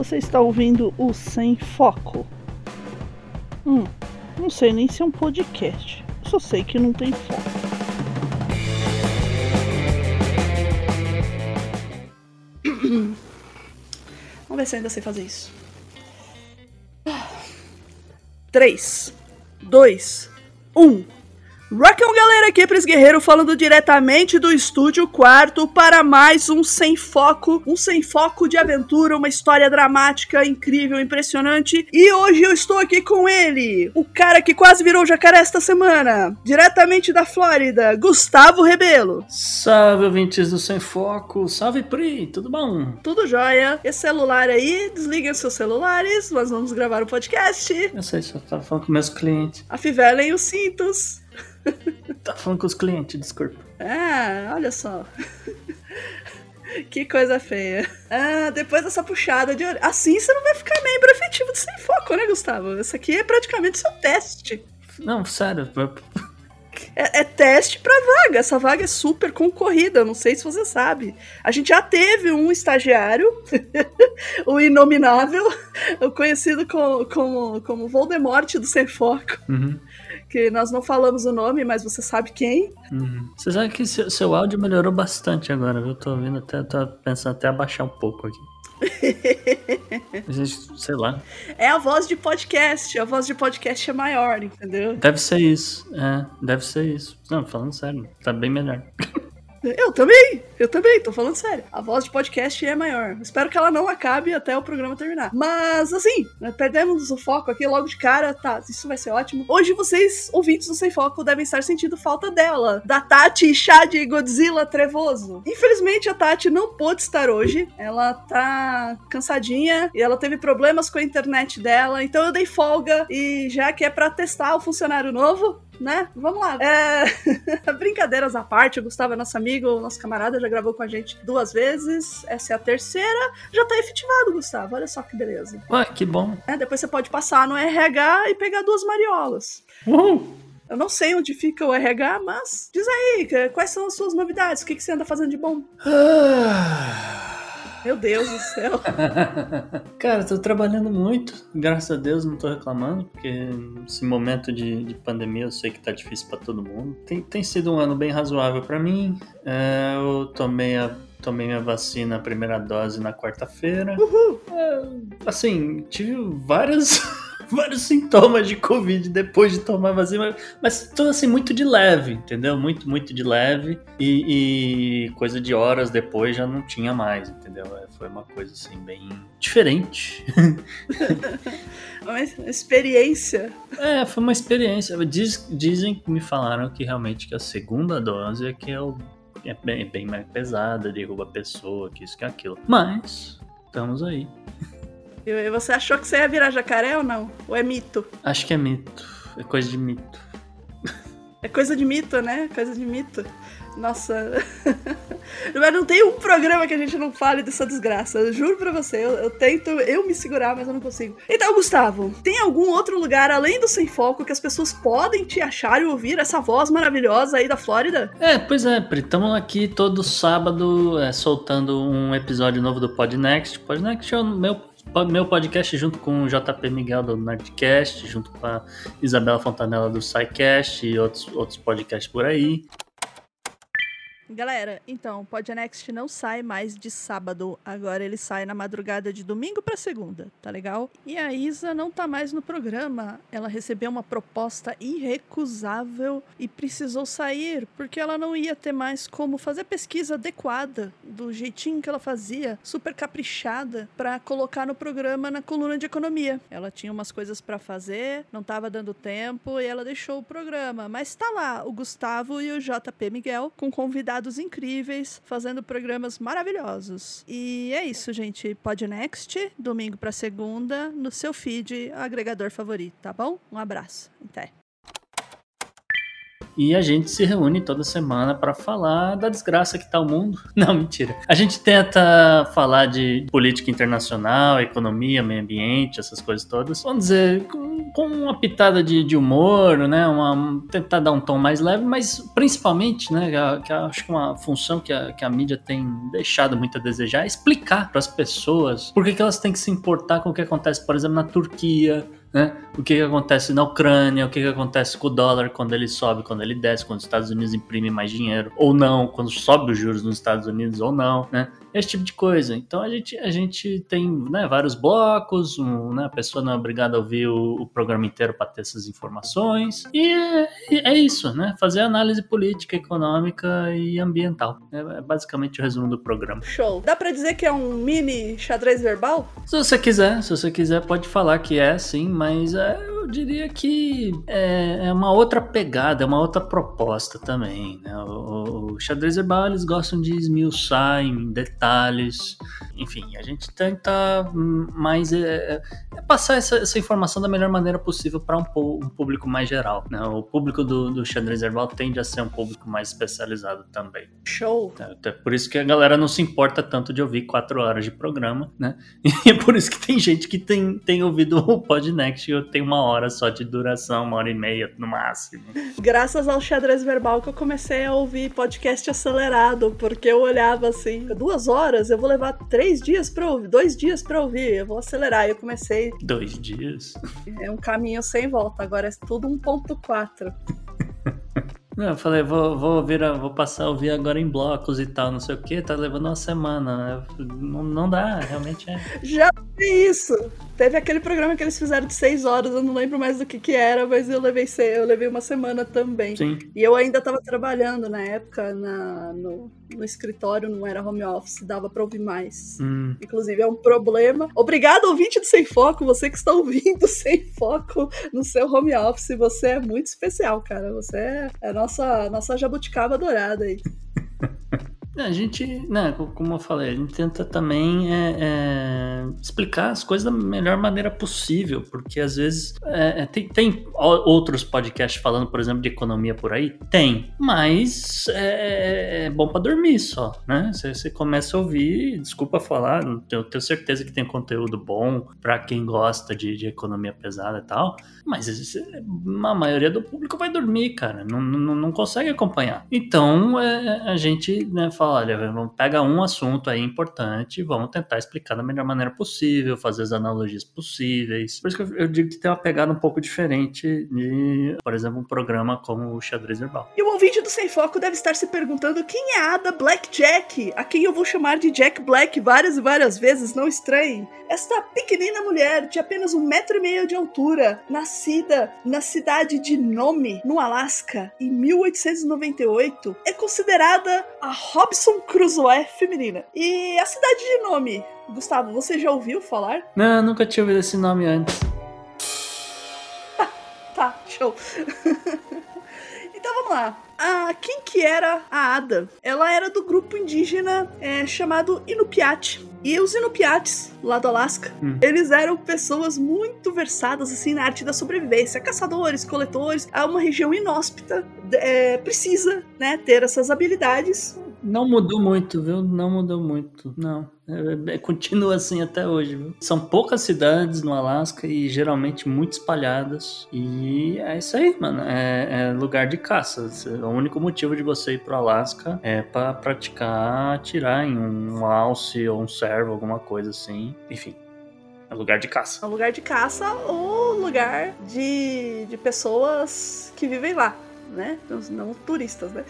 Você está ouvindo o Sem Foco. Hum, não sei nem se é um podcast. Só sei que não tem foco. Vamos ver se ainda sei fazer isso. 3, 2, 1. Rockão galera, aqui é Pris Guerreiro falando diretamente do estúdio quarto para mais um Sem Foco, um Sem Foco de aventura, uma história dramática, incrível, impressionante. E hoje eu estou aqui com ele, o cara que quase virou jacaré esta semana, diretamente da Flórida, Gustavo Rebelo. Salve, ouvintes do Sem Foco, salve Pri, tudo bom? Tudo jóia. Esse celular aí, desliguem seus celulares, nós vamos gravar o um podcast. Eu sei, só tava falando com meus clientes. Afivelem os cintos. Tá falando com os clientes, desculpa. Ah, olha só. que coisa feia. Ah, depois dessa puxada de orelha. Assim você não vai ficar membro efetivo do Sem Foco, né, Gustavo? Isso aqui é praticamente seu teste. Não, sério. É, é, teste pra vaga. Essa vaga é super concorrida, não sei se você sabe. A gente já teve um estagiário, o Inominável, o conhecido como, como, como Voldemort do Sem Foco. Uhum que nós não falamos o nome, mas você sabe quem. Uhum. Você sabe que seu, seu, áudio melhorou bastante agora, viu? Tô ouvindo até, tô pensando até abaixar um pouco aqui. Gente, sei lá. É a voz de podcast, a voz de podcast é maior, entendeu? Deve ser isso, é, deve ser isso. Não, falando sério, tá bem melhor. Eu também, eu também, tô falando sério. A voz de podcast é maior. Espero que ela não acabe até o programa terminar. Mas, assim, né, perdemos o foco aqui logo de cara. Tá, isso vai ser ótimo. Hoje vocês, ouvintes do Sem Foco, devem estar sentindo falta dela. Da Tati Chad Godzilla Trevoso. Infelizmente, a Tati não pôde estar hoje. Ela tá cansadinha e ela teve problemas com a internet dela. Então eu dei folga e já que é pra testar o funcionário novo, né? Vamos lá. É... Brincadeiras à parte, o Gustavo é nosso amigo, nosso camarada, já gravou com a gente duas vezes. Essa é a terceira. Já tá efetivado, Gustavo. Olha só que beleza. Ué, que bom. É, depois você pode passar no RH e pegar duas mariolas. Uhul. Eu não sei onde fica o RH, mas diz aí, quais são as suas novidades? O que, que você anda fazendo de bom? Ah. Meu Deus do céu. Cara, tô trabalhando muito, graças a Deus, não tô reclamando, porque esse momento de, de pandemia eu sei que tá difícil para todo mundo. Tem, tem sido um ano bem razoável para mim. É, eu tomei a tomei minha vacina, a primeira dose na quarta-feira. É, assim, tive várias vários sintomas de Covid depois de tomar vacina, mas tudo assim, muito de leve, entendeu? Muito, muito de leve. E, e, coisa de horas depois já não tinha mais, entendeu? É, foi uma coisa assim, bem diferente. uma experiência. É, foi uma experiência. Diz, dizem que me falaram que realmente que a segunda dose é que é, o, é bem, bem mais pesada, derruba a pessoa, que isso, que aquilo. Mas, estamos aí. E você achou que você ia virar jacaré ou não? Ou é mito? Acho que é mito. É coisa de mito. É coisa de mito, né? Coisa de mito. Nossa. mas não tem um programa que a gente não fale dessa desgraça. Eu juro pra você. Eu, eu, tento eu me segurar, mas eu não consigo. Então, Gustavo, tem algum outro lugar além do Sem Foco que as pessoas podem te achar e ouvir essa voz maravilhosa aí da Flórida? É, pois é, Pri. Estamos aqui todo sábado é, soltando um episódio novo do Podnext. Podnext é o meu meu podcast junto com o JP Miguel do Nerdcast, junto com a Isabela Fontanella do SciCast e outros, outros podcasts por aí. Galera, então, o Podnext não sai mais de sábado. Agora ele sai na madrugada de domingo para segunda, tá legal? E a Isa não tá mais no programa. Ela recebeu uma proposta irrecusável e precisou sair porque ela não ia ter mais como fazer pesquisa adequada do jeitinho que ela fazia, super caprichada, para colocar no programa na coluna de economia. Ela tinha umas coisas para fazer, não tava dando tempo e ela deixou o programa. Mas tá lá o Gustavo e o JP Miguel com convidados convidados incríveis, fazendo programas maravilhosos. E é isso, gente. Podnext, domingo para segunda, no seu feed, agregador favorito, tá bom? Um abraço. Até. E a gente se reúne toda semana para falar da desgraça que tá o mundo. Não, mentira. A gente tenta falar de política internacional, economia, meio ambiente, essas coisas todas. Vamos dizer, com com uma pitada de, de humor, né? Uma, tentar dar um tom mais leve, mas principalmente, né? Que, que acho que uma função que a, que a mídia tem deixado muito a desejar é explicar para as pessoas por que, que elas têm que se importar com o que acontece, por exemplo, na Turquia, né? O que, que acontece na Ucrânia, o que, que acontece com o dólar quando ele sobe, quando ele desce, quando os Estados Unidos imprimem mais dinheiro ou não, quando sobe os juros nos Estados Unidos ou não, né? Esse tipo de coisa. Então a gente, a gente tem né, vários blocos, um, né, a pessoa não é obrigada a ouvir o, o programa inteiro para ter essas informações. E é, é, isso, né? Fazer análise política, econômica e ambiental. É, é basicamente o resumo do programa. Show. Dá para dizer que é um mini xadrez verbal? Se você quiser, se você quiser, pode falar que é, sim, mas é, eu diria que é, é, uma outra pegada, é uma outra proposta também. Né? O, o xadrez verbal eles gostam de esmiuçar em detalhes detalhes. Enfim, a gente tenta mais é, é passar essa, essa, informação da melhor maneira possível para um, um, público mais geral. Né? O público do, do xadrez herbal tende a ser um público mais especializado também. Show! É, até por isso que a galera não se importa tanto de ouvir quatro horas de programa, né? E é por isso que tem gente que tem, tem ouvido o Podnext e tem uma hora só de duração, uma hora e meia no máximo. Graças ao xadrez verbal que eu comecei a ouvir podcast acelerado, porque eu olhava assim, duas horas, eu vou levar três dias para ouvir, dois dias para ouvir, eu vou acelerar. E eu comecei. Dois dias? É um caminho sem volta, agora é tudo 1.4. Não, eu falei, vou, vou, ouvir, vou passar a ouvir agora em blocos e tal, não sei o que, tá levando uma semana. Não, não dá, realmente é. Já vi isso. Teve aquele programa que eles fizeram de seis horas, eu não lembro mais do que que era, mas eu levei, eu levei uma semana também. Sim. E eu ainda tava trabalhando na época na, no, no escritório, não era home office, dava pra ouvir mais. Hum. Inclusive é um problema. Obrigado, ouvinte do Sem Foco, você que está ouvindo Sem Foco no seu home office, você é muito especial, cara. Você é, é a nossa, nossa jabuticaba dourada aí. A gente, né, como eu falei, a gente tenta também é, é, explicar as coisas da melhor maneira possível, porque às vezes é, é tem, tem, outros podcasts falando, por exemplo, de economia por aí? Tem, mas é, é bom para dormir só, né? Você, você, começa a ouvir, desculpa falar, eu tenho certeza que tem conteúdo bom para quem gosta de, de, economia pesada e tal, mas a maioria do público vai dormir, cara, não, não, não consegue acompanhar. Então é, a gente né, fala, olha, vamos pegar um assunto aí importante, vamos tentar explicar da melhor maneira possível, fazer as analogias possíveis. Por isso que eu digo que tem uma pegada um pouco diferente de, por exemplo, um programa como o Xadrez Verbal. E o ouvinte do Sem Foco deve estar se perguntando quem é a Ada Blackjack, a quem eu vou chamar de Jack Black várias e várias vezes, não estranhe. Esta pequenina mulher de apenas um metro e meio de altura, nascida na cidade de Nome, no Alasca, em 1898, é considerada a Robson Crusoe feminina. E a cidade de nome, Gustavo, você já ouviu falar? Não, nunca tinha ouvido esse nome antes. tá, show. então vamos lá. Ah, quem que era a Ada? Ela era do grupo indígena é, chamado Inupiat. E os Inupiates, lá do Alasca, hum. eles eram pessoas muito versadas assim na arte da sobrevivência, caçadores, coletores. É uma região inóspita, é, precisa, né, ter essas habilidades não mudou muito, viu? Não mudou muito, não. É, é, continua assim até hoje, viu? São poucas cidades no Alasca e geralmente muito espalhadas. E é isso aí, mano. É, é lugar de caça. O único motivo de você ir pro Alasca é para praticar atirar em um alce ou um servo, alguma coisa assim. Enfim, é lugar de caça. É um lugar de caça ou lugar de, de pessoas que vivem lá, né? Não, não turistas, né?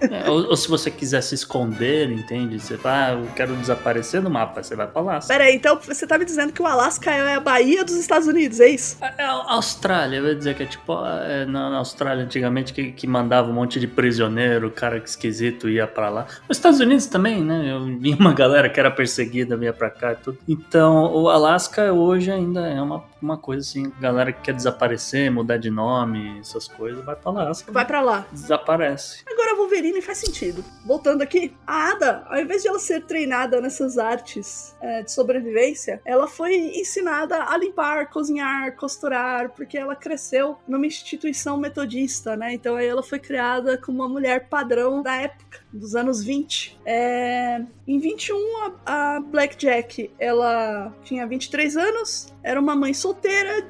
É, ou, ou, se você quiser se esconder, entende? Você vai, ah, eu quero desaparecer no mapa, você vai pra Alasca. Pera aí, então você tá me dizendo que o Alasca é a Bahia dos Estados Unidos, é isso? É, é a Austrália, eu ia dizer que é tipo é, na, Austrália antigamente que, que mandava um monte de prisioneiro, cara esquisito ia pra lá. Os Estados Unidos também, né? Eu vi uma galera que era perseguida, vinha pra cá e tudo. Então, o Alasca hoje ainda é uma, uma coisa assim, galera que quer desaparecer, mudar de nome, essas coisas, vai pra Alasca. Vai pra lá. Desaparece. Agora eu vou ver bailarina e faz sentido. Voltando aqui, a Ada, ao invés de ela ser treinada nessas artes é, de sobrevivência, ela foi ensinada a limpar, cozinhar, costurar, porque ela cresceu numa instituição metodista, né? Então aí ela foi criada como uma mulher padrão da época, dos anos 20. É... Em 21, a, a Blackjack, ela tinha 23 anos, era uma mãe solteira,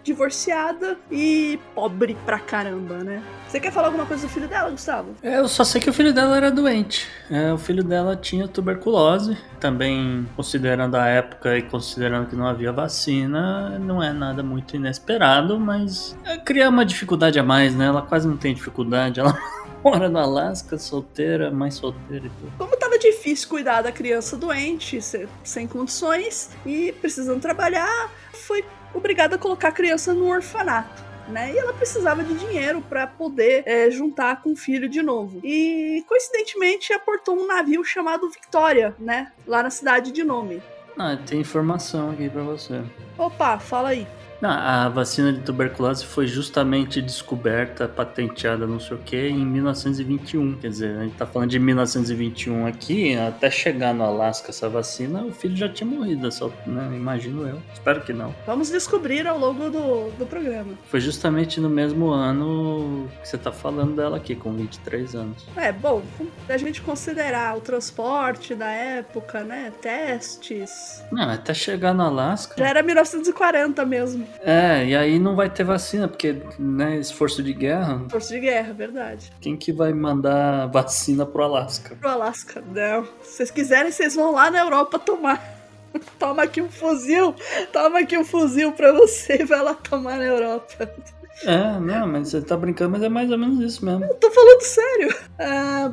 divorciada e pobre pra caramba, né? Você quer falar alguma coisa do filho dela, Gustavo? É, eu só sei que o filho dela era doente. É, o filho dela tinha tuberculose. Também, considerando a época e considerando que não havia vacina, não é nada muito inesperado, mas é criar uma dificuldade a mais, né? Ela quase não tem dificuldade. Ela mora no Alasca, solteira, mãe solteira e tudo. Como tava difícil cuidar da criança doente, sem condições e precisando trabalhar, foi obrigada a colocar a criança no orfanato né? E ela precisava de dinheiro para poder é, juntar com o filho de novo. E coincidentemente aportou um navio chamado Victoria, né? Lá na cidade de Nome. Ah, tem informação aqui para você. Opa, fala aí. Não, a vacina de tuberculose foi justamente descoberta, patenteada, não sei o que, em 1921. Quer dizer, a gente tá falando de 1921 aqui, até chegar no Alasca essa vacina, o filho já tinha morrido, só, né? Imagino eu. Espero que não. Vamos descobrir ao longo do, do programa. Foi justamente no mesmo ano que você tá falando dela aqui, com 23 anos. É, bom, a gente considerar o transporte da época, né? Testes. Não, até chegar no Alasca. Já era 1940 mesmo. É, e aí não vai ter vacina, porque, né, esforço de guerra. Esforço de guerra, verdade. Quem que vai mandar vacina pro Alasca? Pro Alasca, não. Se vocês quiserem, vocês vão lá na Europa tomar. Toma aqui um fuzil, toma aqui um fuzil pra você e vai lá tomar na Europa. É, não, mas você tá brincando, mas é mais ou menos isso mesmo. Eu tô falando sério.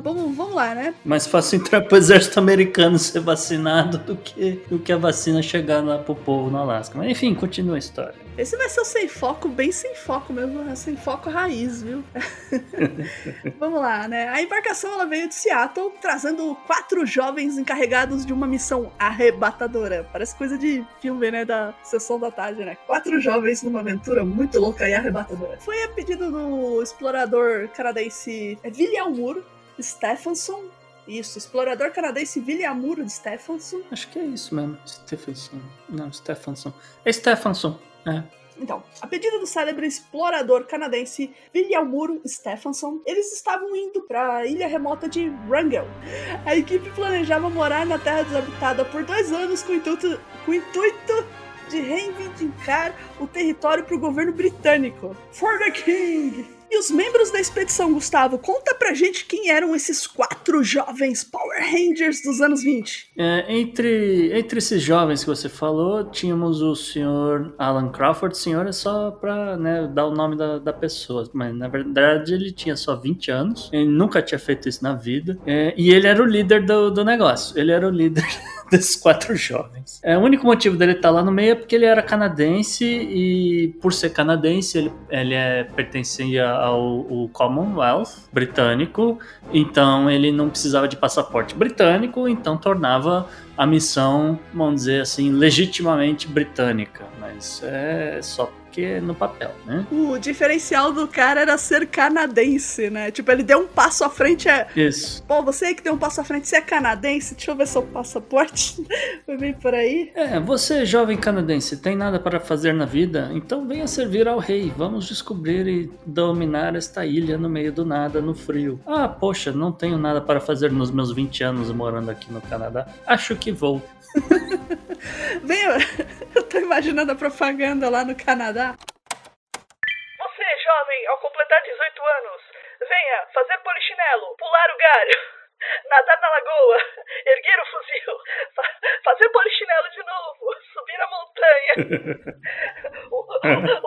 Vamos, vamos lá, né? Mais fácil entrar pro exército americano ser vacinado do que, do que a vacina chegar lá pro povo no Alasca. Mas enfim, continua a história. Esse vai ser o sem foco, bem sem foco mesmo, sem foco raiz, viu? Vamos lá, né? A embarcação ela veio de Seattle, trazendo quatro jovens encarregados de uma missão arrebatadora. Parece coisa de filme, né? Da sessão da tarde, né? Quatro jovens numa aventura muito louca e arrebatadora. Foi a pedido do explorador canadense William Moore Stephenson, isso, explorador canadense William Moore Stephenson. Acho que é isso mesmo, Stephenson. Não, Stephenson. É Stephenson. É. Então, a pedido do célebre explorador canadense William Muro Stephenson, eles estavam indo para a ilha remota de Wrangell. A equipe planejava morar na terra desabitada por dois anos com o intuito, com o intuito de reivindicar o território para o governo britânico. For the King! E os membros da expedição, Gustavo, conta pra gente quem eram esses quatro jovens Power Rangers dos anos 20. É, entre, entre esses jovens que você falou, tínhamos o senhor Alan Crawford. Senhor é só pra né, dar o nome da, da pessoa, mas na verdade ele tinha só 20 anos, ele nunca tinha feito isso na vida, é, e ele era o líder do, do negócio, ele era o líder desses quatro jovens. É, o único motivo dele estar lá no meio é porque ele era canadense e, por ser canadense, ele, ele é, pertencia ao Commonwealth britânico, então ele não precisava de passaporte britânico, então tornava a missão, vamos dizer assim, legitimamente britânica. Mas é só porque no papel, né? O diferencial do cara era ser canadense, né? Tipo, ele deu um passo à frente. É... Isso. Pô, você que deu um passo à frente, você é canadense? Deixa eu ver seu passaporte. Foi bem por aí. É, você, jovem canadense, tem nada para fazer na vida? Então venha servir ao rei. Vamos descobrir e dominar esta ilha no meio do nada, no frio. Ah, poxa, não tenho nada para fazer nos meus 20 anos morando aqui no Canadá. Acho que vou. Venha, eu tô imaginando a propaganda lá no Canadá. Você, jovem, ao completar 18 anos, venha fazer polichinelo, pular o galho, nadar na lagoa, erguer o fuzil, fa fazer polichinelo de novo, subir a montanha,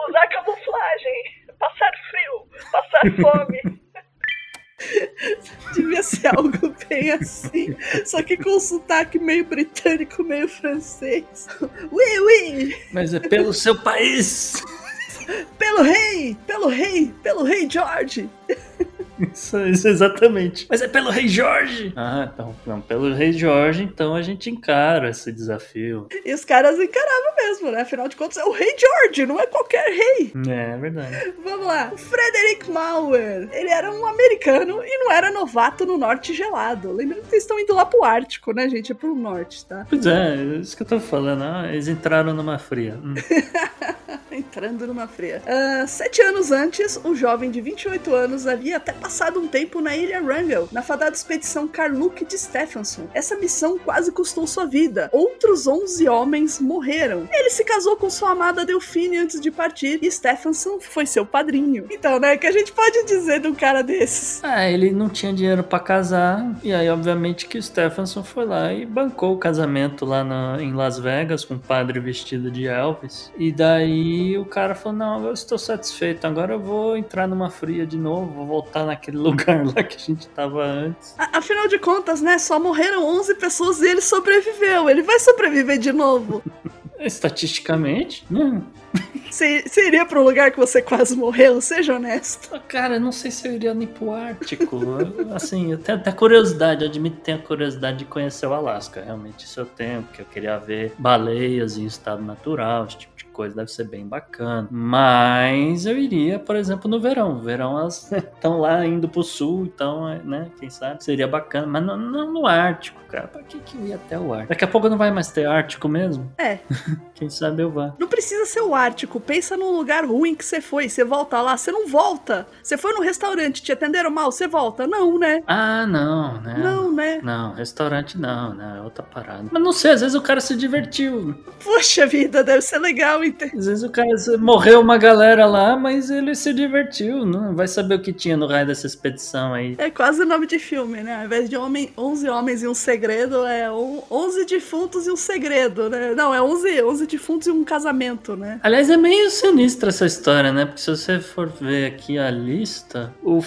usar camuflagem, passar frio, passar fome. Devia ser algo bem assim. Só que com sotaque meio britânico, meio francês. Oui, oui! Mas é pelo seu país! Pelo rei! Pelo rei! Pelo rei George! Isso, isso, exatamente. Mas é pelo Rei Jorge! Ah, então, não, pelo Rei Jorge, então a gente encara esse desafio. E os caras encaravam mesmo, né? Afinal de contas, é o rei George, não é qualquer rei. É, é verdade. Vamos lá. Frederick Mauer. Ele era um americano e não era novato no norte gelado. Lembrando que eles estão indo lá pro Ártico, né, gente? É pro norte, tá? Pois é, isso que eu tô falando. Ah, eles entraram numa fria. Hum. Entrando numa fria. Uh, sete anos antes, o jovem de 28 anos havia até passado um tempo na ilha Wrangel, na fadada expedição Carluke de Stephenson. Essa missão quase custou sua vida. Outros 11 homens morreram. Ele se casou com sua amada Delfine antes de partir e Stephenson foi seu padrinho. Então, né, que a gente pode dizer de um cara desses? Ah, ele não tinha dinheiro para casar e aí, obviamente, que o Stephenson foi lá e bancou o casamento lá na, em Las Vegas com o padre vestido de Elvis. E daí o cara falou: Não, eu estou satisfeito, agora eu vou entrar numa fria de novo, vou voltar naquele lugar lá que a gente tava antes. Afinal de contas, né? Só morreram 11 pessoas e ele sobreviveu. Ele vai sobreviver de novo. Estatisticamente, não. Você, iria para um lugar que você quase morreu? Seja honesto. Cara, não sei se eu iria nem pro Ártico. assim, eu tenho até curiosidade, eu admito que tenho a curiosidade de conhecer o Alasca. Realmente, isso eu tenho, porque eu queria ver baleias em estado natural, esse tipo de coisa, deve ser bem bacana. Mas eu iria, por exemplo, no verão. Verão elas estão lá indo pro sul, então, né, quem sabe seria bacana. Mas não, não no Ártico, cara. Pra que, que eu ia até o Ártico? Daqui a pouco não vai mais ter Ártico mesmo? É. quem sabe eu vá. Não precisa ser o Ártico. Pensa num lugar ruim que você foi. Você volta lá, você não volta. Você foi no restaurante, te atenderam mal, você volta. Não, né? Ah, não, né? Não, né? Não, restaurante não, né? É outra parada. Mas não sei, às vezes o cara se divertiu. Poxa vida, deve ser legal às vezes o cara morreu uma galera lá, mas ele se divertiu, não vai saber o que tinha no raio dessa expedição aí. É quase o nome de filme, né? Ao invés de homem, 11 homens e um segredo, é 11 defuntos e um segredo, né? Não, é 11, 11 defuntos e um casamento, né? Aliás, é meio sinistra essa história, né? Porque se você for ver aqui a lista, o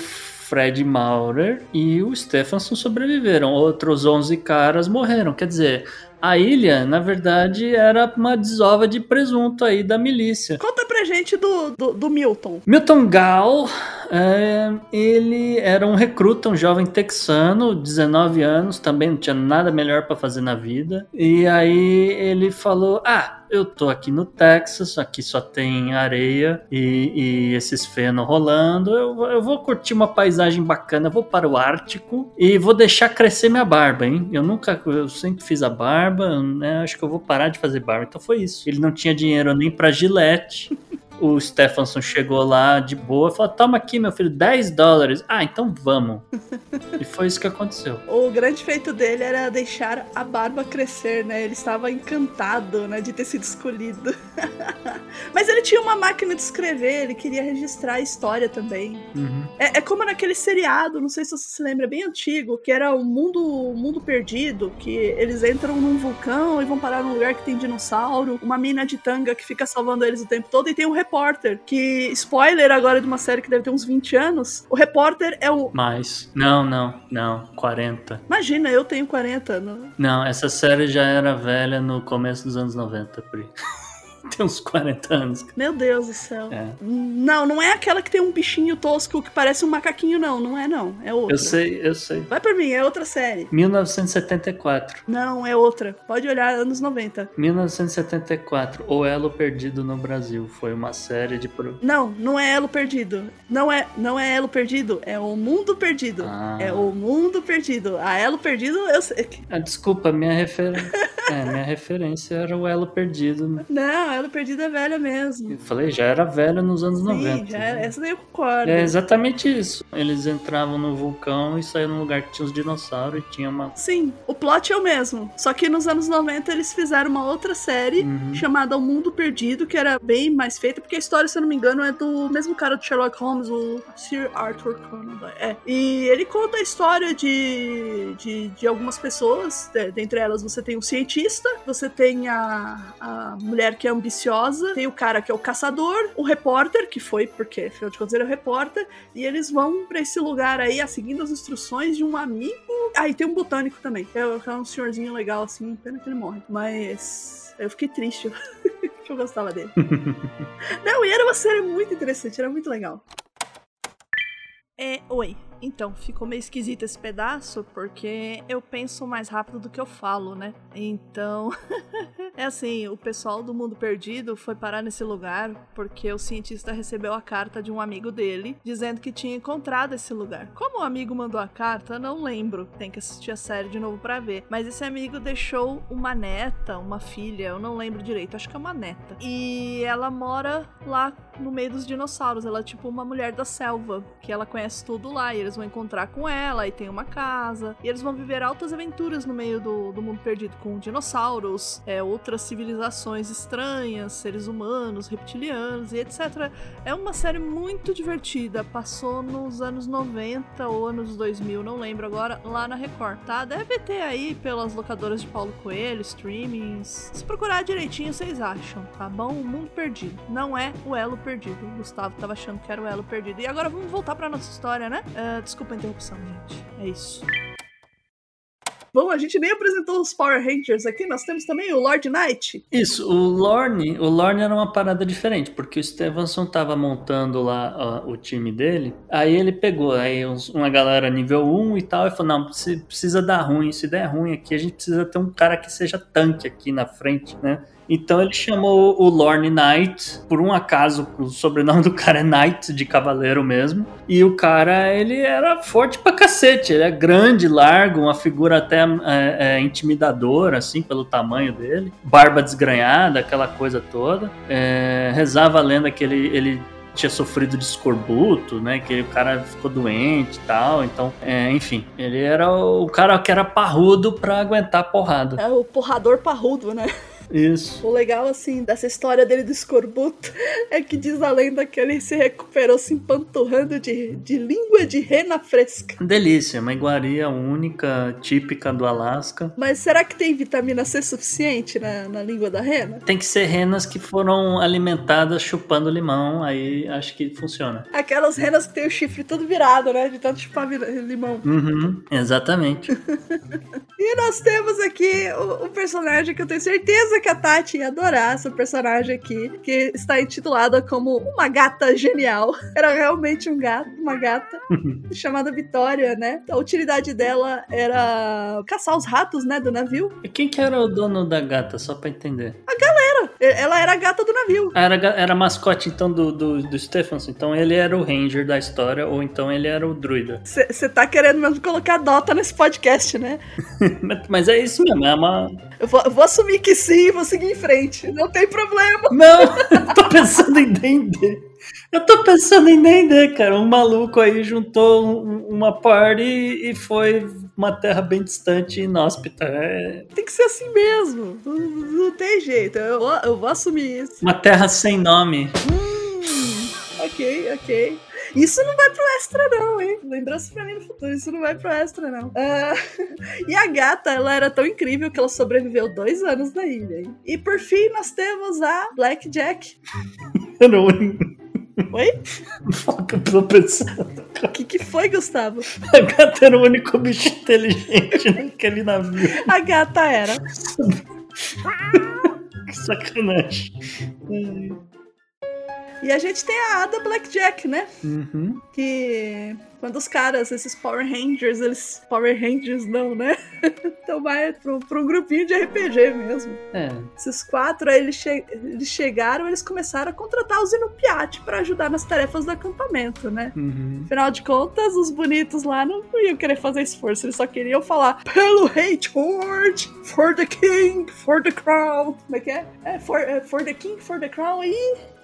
Fred Maurer e o Stephenson sobreviveram. Outros 11 caras morreram. Quer dizer, a ilha, na verdade, era uma desova de presunto aí da milícia. Conta pra gente do, do, do Milton. Milton Gall, é, ele era um recruta, um jovem texano, 19 anos, também não tinha nada melhor para fazer na vida. E aí ele falou: Ah, eu tô aqui no Texas, aqui só tem areia e, e esses feno rolando. Eu, eu, vou curtir uma paisagem bacana, vou para o Ártico e vou deixar crescer minha barba, hein? Eu nunca, eu sempre fiz a barba, né? Acho que eu vou parar de fazer barba. Então foi isso. Ele não tinha dinheiro nem para gilete. o Stephenson chegou lá de boa e falou: Toma aqui, meu filho, 10 dólares. Ah, então vamos. e foi isso que aconteceu. O grande feito dele era deixar a barba crescer, né? Ele estava encantado, né, de ter sido escolhido. Mas ele tinha uma máquina de escrever, ele queria registrar a história também. Uhum. É, é, como naquele seriado, não sei se você se lembra, bem antigo, que era o mundo, o mundo perdido, que eles entram num vulcão e vão parar num lugar que tem dinossauro, uma mina de tanga que fica salvando eles o tempo todo e tem um repórter, que, spoiler agora de uma série que deve ter uns 20 anos, o repórter é o... Mais. Não, não, não, 40. Imagina, eu tenho 40. Não, não essa série já era velha no começo dos anos 90, Pri. tem uns 40 anos. Meu Deus do céu. É. Não, não é aquela que tem um bichinho tosco que parece um macaquinho, não. Não é, não. É outra. Eu sei, eu sei. Vai por mim, é outra série. 1974. Não, é outra. Pode olhar, anos 90. 1974. O Elo Perdido no Brasil. Foi uma série de. Pro... Não, não é Elo Perdido. Não é, não é Elo Perdido. É o Mundo Perdido. Ah. É o Mundo Perdido. A Elo Perdido, eu sei. Ah, desculpa, minha referência. é, minha referência era o Elo Perdido. Né? Não, Elo Perdido é velha mesmo. Eu falei, já era velha nos anos Sim, 90. Já era, essa daí eu concordo. É exatamente isso. Eles entravam no vulcão e saíam num lugar que tinha os dinossauros e tinha uma. Sim, o plot é o mesmo. Só que nos anos 90 eles fizeram uma outra série uhum. chamada O Mundo Perdido, que era bem mais feita, porque a história, se eu não me engano, é do mesmo cara do Sherlock Holmes, o Sir Arthur Conan Doyle. É. E ele conta a história de, de, de algumas pessoas. Dentre elas, você tem um cientista, você tem a, a mulher que é ambiciosa, tem o cara que é o caçador, o repórter, que foi, porque afinal de contas ele é o repórter, e eles vão para esse lugar aí, seguindo as instruções de um amigo. Ah, e tem um botânico também, que é, é um senhorzinho legal assim, pena que ele morre. Mas eu fiquei triste, que eu gostava dele. Não, e era uma série muito interessante, era muito legal. É, oi. Então, ficou meio esquisito esse pedaço, porque eu penso mais rápido do que eu falo, né? Então, é assim, o pessoal do Mundo Perdido foi parar nesse lugar porque o cientista recebeu a carta de um amigo dele dizendo que tinha encontrado esse lugar. Como o amigo mandou a carta, não lembro. Tem que assistir a série de novo para ver. Mas esse amigo deixou uma neta, uma filha, eu não lembro direito, acho que é uma neta. E ela mora lá no meio dos dinossauros. Ela é tipo uma mulher da selva, que ela conhece tudo lá. E eles vão encontrar com ela, e tem uma casa. E eles vão viver altas aventuras no meio do, do mundo perdido, com dinossauros, é, outras civilizações estranhas, seres humanos, reptilianos e etc. É uma série muito divertida. Passou nos anos 90 ou anos 2000, não lembro agora, lá na Record, tá? Deve ter aí pelas locadoras de Paulo Coelho, streamings. Se procurar direitinho, vocês acham, tá bom? O Mundo Perdido. Não é o Elo Perdido. O Gustavo tava achando que era o Elo Perdido. E agora vamos voltar pra nossa história, né? Uh, desculpa a interrupção, gente. É isso. Bom, a gente nem apresentou os Power Rangers aqui, nós temos também o Lord Knight. Isso, o Lorne, o Lorne era uma parada diferente, porque o Stevenson tava montando lá ó, o time dele, aí ele pegou aí uns, uma galera nível 1 e tal, e falou, não, precisa dar ruim, se der ruim aqui, a gente precisa ter um cara que seja tanque aqui na frente, né? Então ele chamou o Lorne Knight, por um acaso, o sobrenome do cara é Knight, de cavaleiro mesmo. E o cara, ele era forte pra cacete, ele é grande, largo, uma figura até é, é, intimidadora, assim, pelo tamanho dele. Barba desgranhada, aquela coisa toda. É, rezava a lenda que ele, ele tinha sofrido de escorbuto, né? Que o cara ficou doente e tal. Então, é, enfim, ele era o cara que era parrudo pra aguentar porrada. É o porrador parrudo, né? Isso. O legal, assim, dessa história dele do escorbuto é que diz a lenda que ele se recuperou se empanturrando de, de língua de rena fresca. Delícia, uma iguaria única, típica do Alasca. Mas será que tem vitamina C suficiente na, na língua da rena? Tem que ser renas que foram alimentadas chupando limão, aí acho que funciona. Aquelas renas que tem o chifre todo virado, né? De tanto chupar limão. Uhum, exatamente. e nós temos aqui o, o personagem que eu tenho certeza que a Tati ia adorar essa personagem aqui, que está intitulada como uma gata genial. Era realmente um gato, uma gata, chamada Vitória, né? A utilidade dela era caçar os ratos, né, do navio. E quem que era o dono da gata, só pra entender? A galera! Ela era a gata do navio. Era, era mascote, então, do, do, do Stephenson. Então ele era o ranger da história, ou então ele era o druida. Você tá querendo mesmo colocar Dota nesse podcast, né? Mas é isso mesmo, é uma... Eu vou, eu vou assumir que sim, vou seguir em frente. Não tem problema. Não, eu tô pensando em D&D. Eu tô pensando em D&D, cara. Um maluco aí juntou uma party e foi uma terra bem distante e inóspita. É... Tem que ser assim mesmo. Não, não tem jeito. Eu, eu, vou assumir isso. Uma terra sem nome. Hum, ok, ok. Isso não vai pro extra, não, hein? Lembrança pra mim no futuro, isso não vai pro extra, não. Uh, e a gata, ela era tão incrível que ela sobreviveu dois anos na ilha, hein? E por fim, nós temos a Blackjack. Era o Oi? Fala que eu tô pensando. O que, que foi, Gustavo? A gata era o único bicho inteligente naquele navio. A gata era. que sacanagem. E a gente tem a Ada Blackjack, né? Uhum. Que quando os caras, esses Power Rangers, eles. Power Rangers não, né? então vai pra, pra, um grupinho de RPG mesmo. É. Esses quatro aí eles, che eles chegaram eles começaram a contratar os Inupiat para ajudar nas tarefas do acampamento, né? Uhum. Afinal de contas, os bonitos lá não iam querer fazer esforço, eles só queriam falar pelo Hate Horde, for the King, for the Crown. Como é que é? É, for, é, for the King, for the Crown e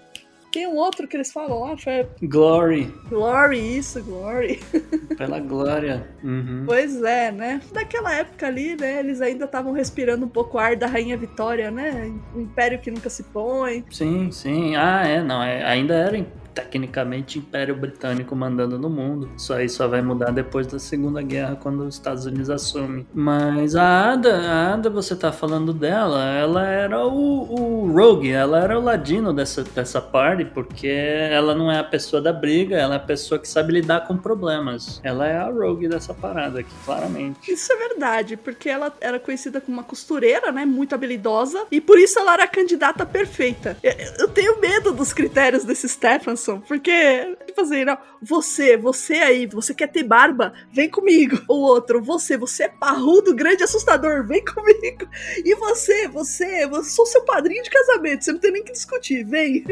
tem um outro que eles falam lá, foi. Glory. Glory, isso, Glory. Pela glória. Uhum. Pois é, né? Naquela época ali, né? Eles ainda estavam respirando um pouco o ar da Rainha Vitória, né? O império que nunca se põe. Sim, sim. Ah, é, não. É, ainda era tecnicamente Império Britânico mandando no mundo. Isso aí só vai mudar depois da Segunda Guerra, quando os Estados Unidos assumem. Mas a Ada, a Ada, você tá falando dela, ela era o, o Rogue, ela era o ladino dessa, dessa party, porque ela não é a pessoa da briga, ela é a pessoa que sabe lidar com problemas. Ela é a Rogue dessa parada aqui, claramente. Isso é verdade, porque ela era conhecida como uma costureira, né, muito habilidosa, e por isso ela era a candidata perfeita. Eu tenho medo dos critérios desse Stephens Wilson, porque, tipo assim, não, você, você aí, você quer ter barba? Vem comigo. O outro, você, você é parrudo, grande, assustador, vem comigo. E você, você, você sou seu padrinho de casamento, você não tem nem que discutir, vem.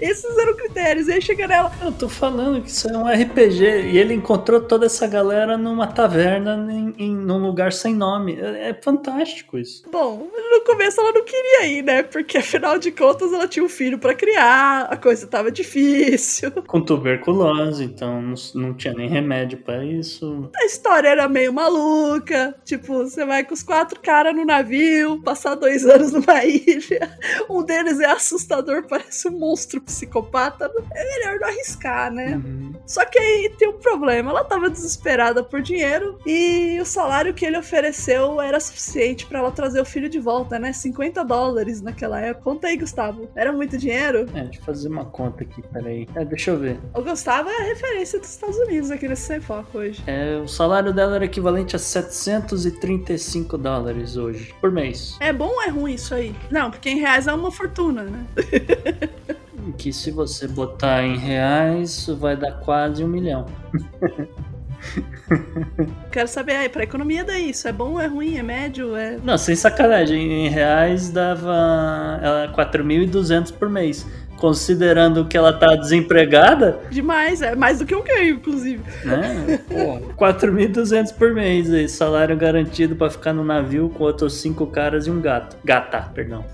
Esses eram critérios. E aí chega nela. Eu tô falando que isso é um RPG. E ele encontrou toda essa galera numa taverna em, em num lugar sem nome. É, é fantástico isso. Bom, no começo ela não queria ir, né? Porque afinal de contas ela tinha um filho para criar, a coisa tava difícil. Com tuberculose, então não, não tinha nem remédio para isso. A história era meio maluca. Tipo, você vai com os quatro caras no navio, passar dois anos numa ilha. Um deles é assustador, parece um monstro psicopata. É melhor não arriscar, né? Uhum. Só que aí tem um problema. Ela tava desesperada por dinheiro e o salário que ele ofereceu era suficiente para ela trazer o filho de volta, né? 50 dólares naquela época. Conta aí, Gustavo. Era muito dinheiro? É, deixa eu fazer uma conta aqui, peraí. É, deixa eu ver. O Gustavo é a referência dos Estados Unidos aqui nesse Sem Foco hoje. É, o salário dela era equivalente a 735 dólares hoje, por mês. É bom ou é ruim isso aí? Não, porque em reais é uma fortuna, né? que se você botar em reais, vai dar quase um milhão. Quero saber aí, pra economia daí, isso é bom, é ruim, é médio, é... Não, sem sacanagem, em reais dava 4.200 por mês considerando que ela tá desempregada. Demais, é mais do que eu ganho, inclusive. Né? Pô, 4.200 por mês aí, salário garantido para ficar no navio com outros cinco caras e um gato. Gata, perdão.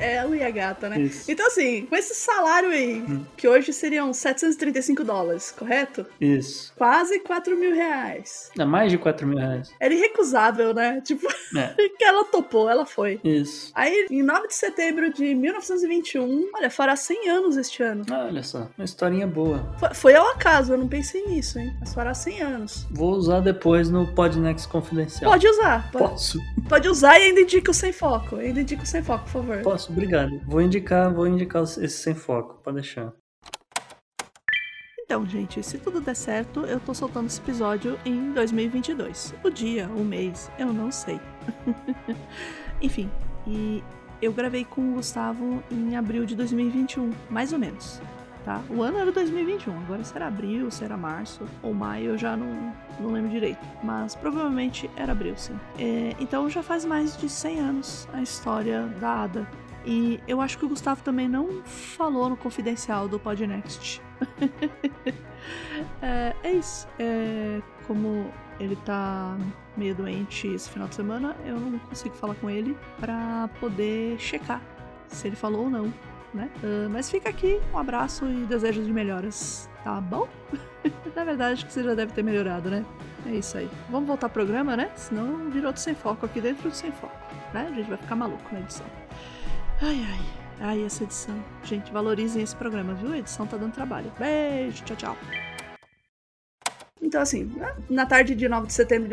é, ela e a gata, né? Isso. Então, assim, com esse salário aí, hum. que hoje seriam 735 dólares, correto? Isso. Quase 4 mil reais. É mais de 4 mil reais. Era irrecusável, né? Tipo, é. que ela topou, ela foi. Isso. Aí, em 9 de setembro de 1921, olha, fora 100 anos este ano. Ah, olha só, uma historinha boa. Foi, foi, ao acaso, eu não pensei nisso, hein? Mas fará 100 anos. Vou usar depois no Podnext Confidencial. Pode usar. Pode, Posso. Pode usar e ainda indica o sem foco. Ainda indica o sem foco, por favor. Posso, obrigado. Vou indicar, vou indicar esse sem foco, pode deixar. Então, gente, se tudo der certo, eu tô soltando esse episódio em 2022. O dia, o mês, eu não sei. Enfim, e eu gravei com o Gustavo em abril de 2021, mais ou menos. Tá? O ano era 2021, agora será abril, será março ou maio, eu já não, não lembro direito. Mas provavelmente era abril, sim. É, então já faz mais de 100 anos a história da Ada. E eu acho que o Gustavo também não falou no confidencial do Podnext. é, é isso. É, como ele tá meio doente esse final de semana, eu não consigo falar com ele para poder checar se ele falou ou não, né? Uh, mas fica aqui um abraço e desejos de melhoras, tá bom? Na verdade, acho que você já deve ter melhorado, né? É isso aí. Vamos voltar ao programa, né? Senão virou outro sem foco aqui dentro do sem foco, né? A gente vai ficar maluco na edição. Ai, ai. Ai, essa edição. Gente, valorizem esse programa, viu? A edição tá dando trabalho. Beijo, tchau, tchau. Então, assim, na tarde de 9 de setembro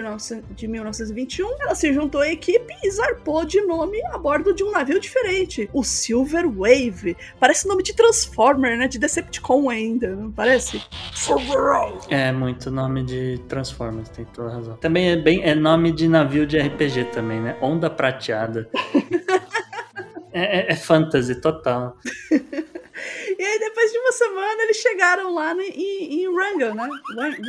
de 1921, ela se juntou à equipe e zarpou de nome a bordo de um navio diferente, o Silver Wave. Parece nome de Transformer, né? De Decepticon ainda, não parece? Silver Wave. É, muito nome de Transformers, tem toda razão. Também é bem é nome de navio de RPG também, né? Onda Prateada. é, é, é fantasy total. E aí, depois de uma semana, eles chegaram lá em, em Wrangell, né?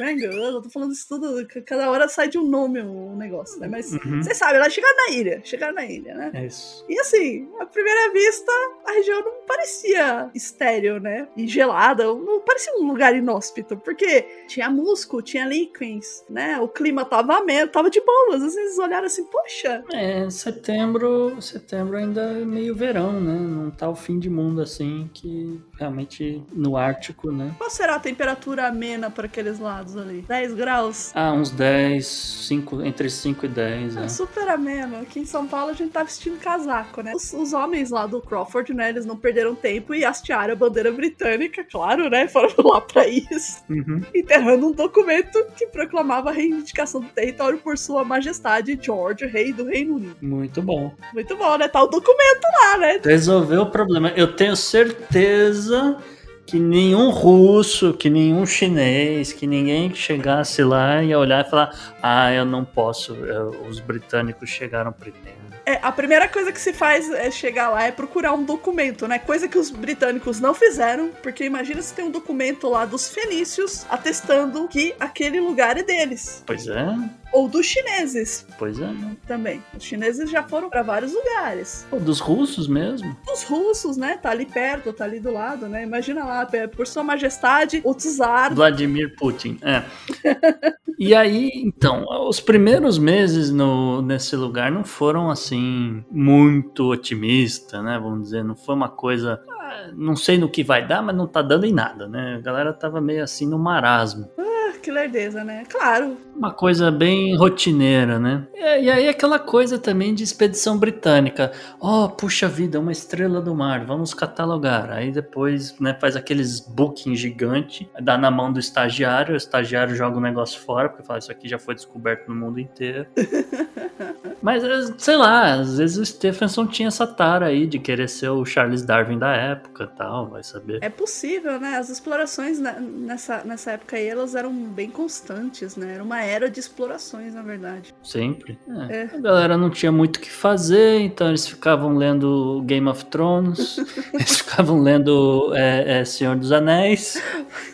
Wrangell, eu tô falando isso tudo, cada hora sai de um nome o negócio, né? Mas uhum. vocês sabem, elas chegaram na ilha, chegaram na ilha, né? É isso. E assim, à primeira vista, a região não parecia estéreo, né? E gelada, não parecia um lugar inóspito, porque tinha musco, tinha liquens, né? O clima tava ameno, tava de boas. Às vezes olharam assim, poxa. É, setembro, setembro ainda é meio verão, né? Não tá o fim de mundo assim que realmente no Ártico, né? Qual será a temperatura amena para aqueles lados ali? 10 graus? Ah, uns 10, 5, entre 5 e 10. É, é. super ameno. Aqui em São Paulo a gente tá vestindo casaco, né? Os, os, homens lá do Crawford, né? Eles não perderam tempo e hastearam a bandeira britânica, claro, né? Foram lá para isso. Uhum. Enterrando um documento que proclamava a reivindicação do território por sua majestade George, rei do Reino Unido. Muito bom. Muito bom, né? Tá o documento lá, né? Resolveu o problema. Eu tenho certeza que nenhum russo, que nenhum chinês, que ninguém chegasse lá ia olhar e falar: ah, eu não posso, eu, os britânicos chegaram primeiro. É, a primeira coisa que se faz é chegar lá é procurar um documento, né? Coisa que os britânicos não fizeram, porque imagina se tem um documento lá dos fenícios atestando que aquele lugar é deles. Pois é. Ou dos chineses. Pois é. Também. Os chineses já foram para vários lugares. Ou dos russos mesmo. Dos russos, né? Tá ali perto, tá ali do lado, né? Imagina lá, por sua majestade, o czar. Vladimir Putin, é. e aí, então, os primeiros meses no, nesse lugar não foram assim muito otimista, né? Vamos dizer, não foi uma coisa ah, não sei no que vai dar, mas não tá dando em nada, né? A galera tava meio assim no marasmo. Que lerdeza, né? Claro. Uma coisa bem rotineira, né? E, e aí aquela coisa também de expedição britânica. Ó, oh, puxa vida, uma estrela do mar, vamos catalogar. Aí depois, né, faz aqueles booking gigante, dá na mão do estagiário, o estagiário joga o negócio fora, porque fala, isso aqui já foi descoberto no mundo inteiro. Mas, sei lá, às vezes o Stephenson tinha essa tara aí de querer ser o Charles Darwin da época tal, vai saber. É possível, né? As explorações nessa, nessa época aí, elas eram bem constantes, né? Era uma era de explorações, na verdade. Sempre. É. É. A galera não tinha muito o que fazer, então eles ficavam lendo Game of Thrones, eles ficavam lendo é, é Senhor dos Anéis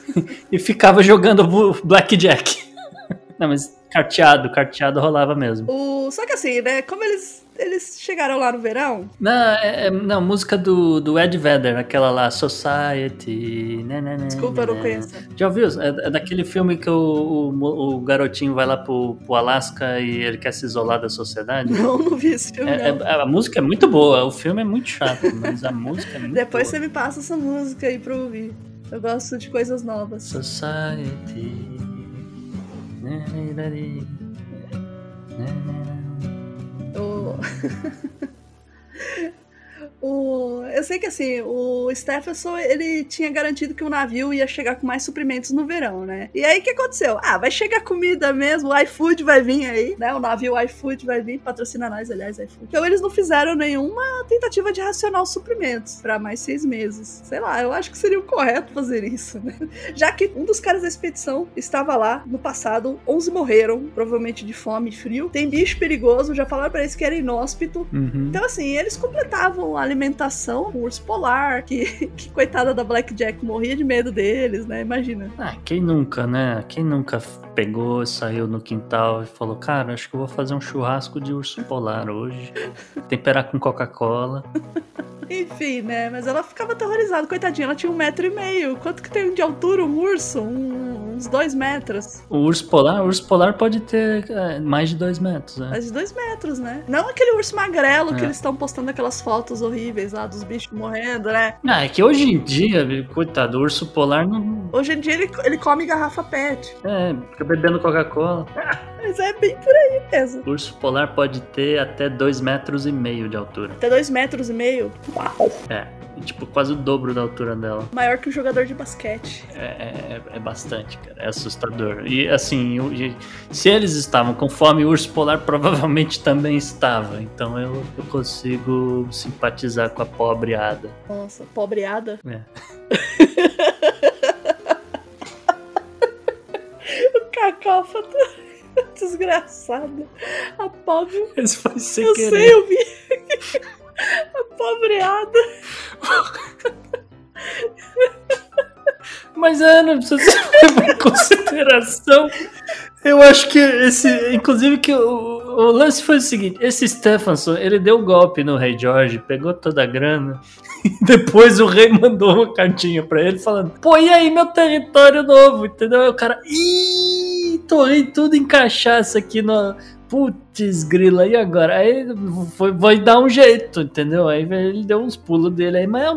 e ficava jogando Blackjack. Não, mas carteado, carteado rolava mesmo. O... Só que assim, né? Como eles eles chegaram lá no verão? Não, é, é, não música do, do Ed Vedder, aquela lá, Society. Né, né, né, Desculpa, eu não conheço. Já ouviu? É, é, daquele filme que o, o, o, garotinho vai lá pro, pro Alasca e ele quer se isolar da sociedade? Não, não vi esse filme. É, é, a música é muito boa, o filme é muito chato, mas a música é muito Depois boa. você me passa essa música aí pra ouvir. Eu gosto de coisas novas. Society. ね。えラディね。えねえお O, eu sei que assim, o Stephenson ele tinha garantido que o navio ia chegar com mais suprimentos no verão, né? E aí o que aconteceu? Ah, vai chegar comida mesmo, o iFood vai vir aí, né? O navio iFood vai vir, patrocina nós, aliás, iFood. Então eles não fizeram nenhuma tentativa de racionar os suprimentos para mais seis meses. Sei lá, eu acho que seria o correto fazer isso, né? Já que um dos caras da expedição estava lá no passado, 11 morreram, provavelmente de fome e frio. Tem bicho perigoso, já falaram para eles que era inóspito. Uhum. Então, assim, eles completavam a alimentação, o urso polar, que, que coitada da Blackjack morria de medo deles, né? Imagina. Ah, quem nunca, né? Quem nunca pegou, saiu no quintal e falou: Cara, acho que eu vou fazer um churrasco de urso polar hoje. Temperar com Coca-Cola. Enfim, né? Mas ela ficava aterrorizada, coitadinha. Ela tinha um metro e meio. Quanto que tem de altura um urso? Um, uns dois metros. O urso polar? O urso polar pode ter é, mais de dois metros, né? Mais de dois metros, né? Não aquele urso magrelo é. que eles estão postando aquelas fotos horríveis lá dos bichos morrendo, né? Ah, é que hoje em dia, coitado, o urso polar não. Hoje em dia ele, ele come garrafa pet. É, fica bebendo Coca-Cola. Mas é bem por aí mesmo. O urso polar pode ter até dois metros e meio de altura. Até dois metros e meio? Uau! É, tipo, quase o dobro da altura dela. Maior que um jogador de basquete. É, é, é bastante, cara. É assustador. E assim, se eles estavam com fome, o urso polar provavelmente também estava. Então eu, eu consigo simpatizar com a pobreada. Nossa, pobreada? É. o cacófato. Desgraçada. A pobre. Esse foi sem eu querer. sei, eu vi. A pobreada. Mas é, não precisa levar em consideração. Eu acho que esse. Inclusive, que o, o, lance foi o seguinte: esse Stephenson, ele deu um golpe no rei George, pegou toda a grana. E depois o rei mandou uma cartinha pra ele falando: Pô, e aí meu território novo? Entendeu? Aí o cara. Ih, torrei tudo em cachaça aqui no, putz, grila, e agora? Aí foi, vai dar um jeito, entendeu? Aí ele deu uns pulos dele aí, mas é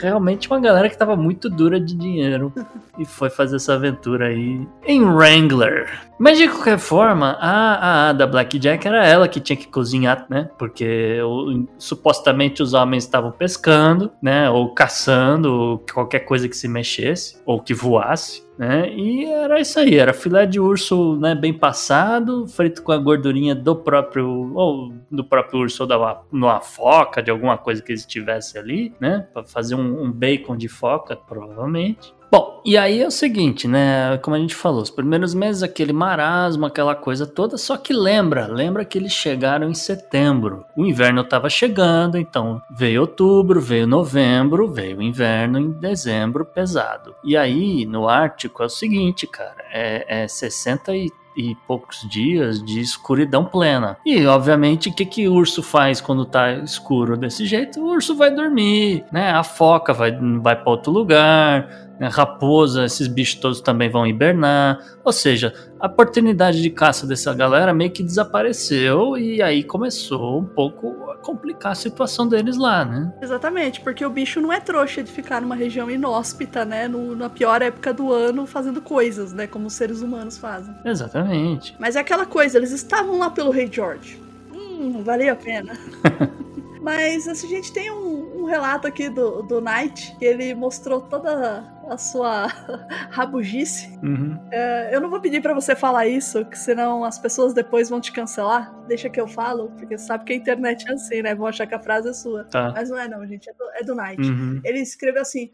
realmente uma galera que tava muito dura de dinheiro e foi fazer essa aventura aí em Wrangler. Mas de qualquer forma, a, a da Blackjack era ela que tinha que cozinhar, né? Porque o, supostamente os homens estavam pescando, né? Ou caçando, ou qualquer coisa que se mexesse, ou que voasse. Né? E era isso aí, era filé de urso né, bem passado, frito com a gordurinha do próprio, ou do próprio urso ou da uma foca, de alguma coisa que eles tivessem ali, né? Para fazer um, um bacon de foca, provavelmente. Bom, e aí é o seguinte, né? Como a gente falou, os primeiros meses aquele marasmo, aquela coisa toda, só que lembra, lembra que eles chegaram em setembro. O inverno estava chegando, então veio outubro, veio novembro, veio inverno em dezembro pesado. E aí no Ártico é o seguinte, cara, é, é 60 e e poucos dias de escuridão plena. E, obviamente, o que, que o urso faz quando tá escuro desse jeito? O urso vai dormir, né? A foca vai, vai para outro lugar? Raposa, esses bichos todos também vão hibernar. Ou seja, a oportunidade de caça dessa galera meio que desapareceu e aí começou um pouco a complicar a situação deles lá, né? Exatamente, porque o bicho não é trouxa de ficar numa região inóspita, né? No, na pior época do ano fazendo coisas, né? Como os seres humanos fazem. Exatamente. Mas é aquela coisa, eles estavam lá pelo Rei George. Hum, valia a pena. Mas assim, a gente tem um, um, relato aqui do, do Knight, que ele mostrou toda a sua rabugice. Uhum. É, eu não vou pedir para você falar isso, que senão as pessoas depois vão te cancelar. Deixa que eu falo, porque sabe que a internet é assim, né? Vão achar que a frase é sua. Tá. Mas não é não, gente, é do, é do Knight. Uhum. Ele escreveu assim...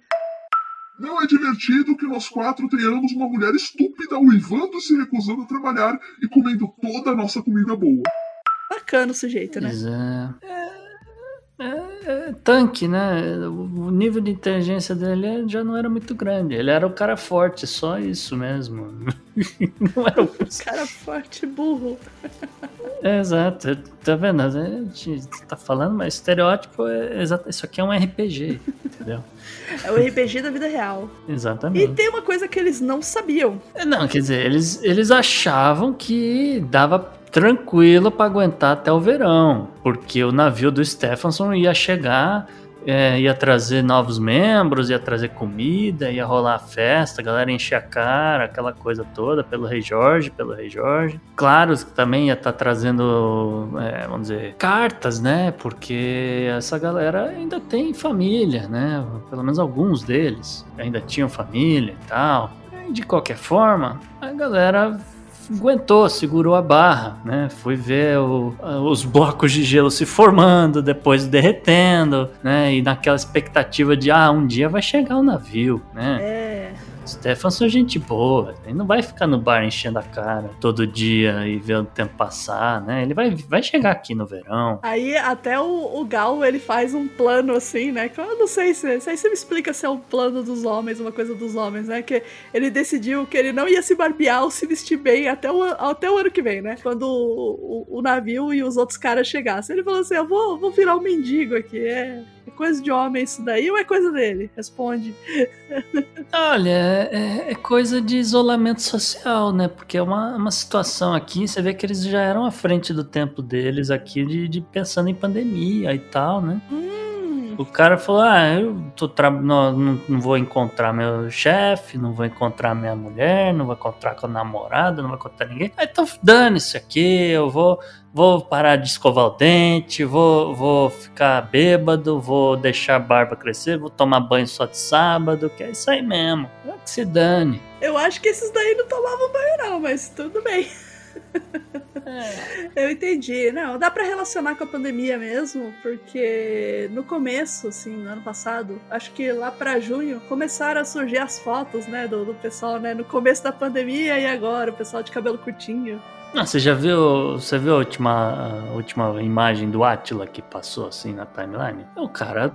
Não é divertido que nós quatro tenhamos uma mulher estúpida uivando e se recusando a trabalhar e comendo toda a nossa comida boa. Bacana o sujeito, né? Pois é. É, é, tanque, né? O nível de inteligência dele já não era muito grande. Ele era o cara forte, só isso mesmo. não era o cara forte burro. É, exato. Tá vendo? A gente tá falando, mas estereótipo é exato. Isso aqui é um RPG, entendeu? É o RPG da vida real. Exatamente. E tem uma coisa que eles não sabiam. É, não, quer dizer, eles, eles achavam que dava tranquilo para aguentar até o verão, porque o navio do Stephenson ia chegar, é, ia trazer novos membros, ia trazer comida, ia rolar a festa, a galera encher a cara, aquela coisa toda, pelo Rei Jorge, pelo Rei Jorge. Claro que também ia estar tá trazendo, é, vamos dizer, cartas, né? Porque essa galera ainda tem família, né? Pelo menos alguns deles ainda tinham família e tal. De qualquer forma, a galera aguentou, segurou a barra, né? Foi ver o, os blocos de gelo se formando, depois derretendo, né? E naquela expectativa de, ah, um dia vai chegar o navio, né? É. Stefan é gente boa, ele não vai ficar no bar enchendo a cara todo dia e ver o tempo passar, né? Ele vai, vai chegar aqui no verão. Aí até o, o Gal, ele faz um plano assim, né? Que eu não sei se, se aí você me explica se é um plano dos homens, uma coisa dos homens, né? Que ele decidiu que ele não ia se barbear ou se vestir bem até o, até o ano que vem, né? Quando o, o, o navio e os outros caras chegassem. Ele falou assim, eu vou, vou virar um mendigo aqui, é... É coisa de homem isso daí ou é coisa dele? Responde. Olha, é, é, coisa de isolamento social, né? Porque é uma, uma situação aqui, você vê que eles já eram à frente do tempo deles aqui, de, de pensando em pandemia e tal, né? Hum. O cara falou: Ah, eu tô tra... não, não, não vou encontrar meu chefe, não vou encontrar minha mulher, não vou encontrar com a namorada, não vou encontrar ninguém. Ah, então dane-se aqui, eu vou, vou parar de escovar o dente, vou, vou ficar bêbado, vou deixar a barba crescer, vou tomar banho só de sábado, que é isso aí mesmo. É que se dane. Eu acho que esses daí não tomavam banho, não, mas tudo bem. É. Eu entendi. Não, dá para relacionar com a pandemia mesmo, porque no começo, assim, no ano passado, acho que lá para junho, começaram a surgir as fotos, né, do, do pessoal, né, no começo da pandemia e agora, o pessoal de cabelo curtinho. Ah, você já viu, você viu a última, a última imagem do Atila que passou assim na timeline? O cara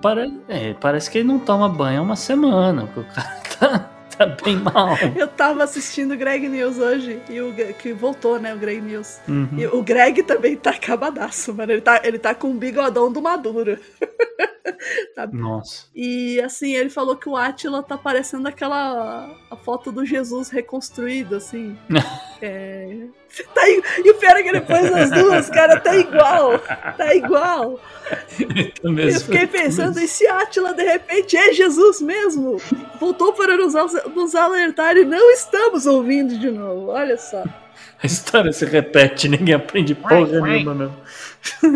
é, parece que ele não toma banho há uma semana, o cara tá tá bem mal. Eu tava assistindo o Greg News hoje, e o que voltou, né, o Greg News. Uhum. E o Greg também tá acabadaço, mano. Ele tá, ele tá com o bigodão do Maduro. tá... Nossa. E assim, ele falou que o Atila tá parecendo aquela a foto do Jesus reconstruído, assim. é... Tá, e o pior é que ele pôs as duas, cara, tá igual. Tá igual. Eu fiquei pensando, e se Atila de repente é Jesus mesmo? Voltou para nos, nos alertar e não estamos ouvindo de novo. Olha só. A história se repete, ninguém aprende porra nenhuma, não.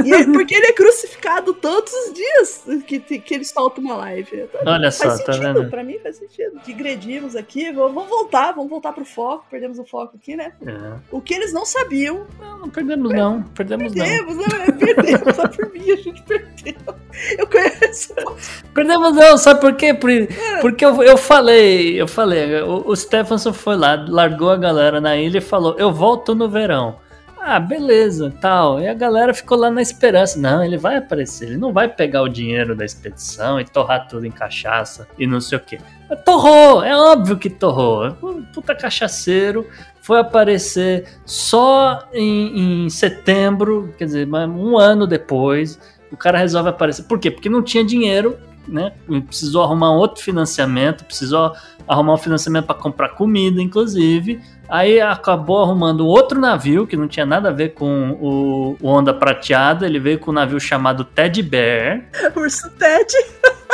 E é porque ele é crucificado todos os dias que, que eles soltam uma live. Olha só, faz tá sentido, vendo? pra mim faz sentido. Digredimos aqui, vamos voltar, vamos voltar pro foco, perdemos o foco aqui, né? É. O que eles não sabiam, Não, não perdemos não, perdemos não. perdemos, né? Perdemos, só por mim a gente perdeu. Eu conheço. Perdemos não, sabe por quê? Por- porque eu, eu falei, eu falei, o, o Stephenson foi lá, largou a galera na ilha e falou, eu volto no verão. Ah, beleza, tal. E a galera ficou lá na esperança. Não, ele vai aparecer, ele não vai pegar o dinheiro da expedição e torrar tudo em cachaça e não sei o quê. Mas torrou, é óbvio que torrou. É Puta cachaceiro. Foi aparecer só em, em setembro, quer dizer, um ano depois. O cara resolve aparecer. Por quê? Porque não tinha dinheiro, né? Precisou arrumar um outro financiamento, precisou arrumar um financiamento para comprar comida, inclusive. Aí acabou arrumando um outro navio que não tinha nada a ver com o, o Onda Prateada. Ele veio com um navio chamado Teddy Bear. Urso Ted,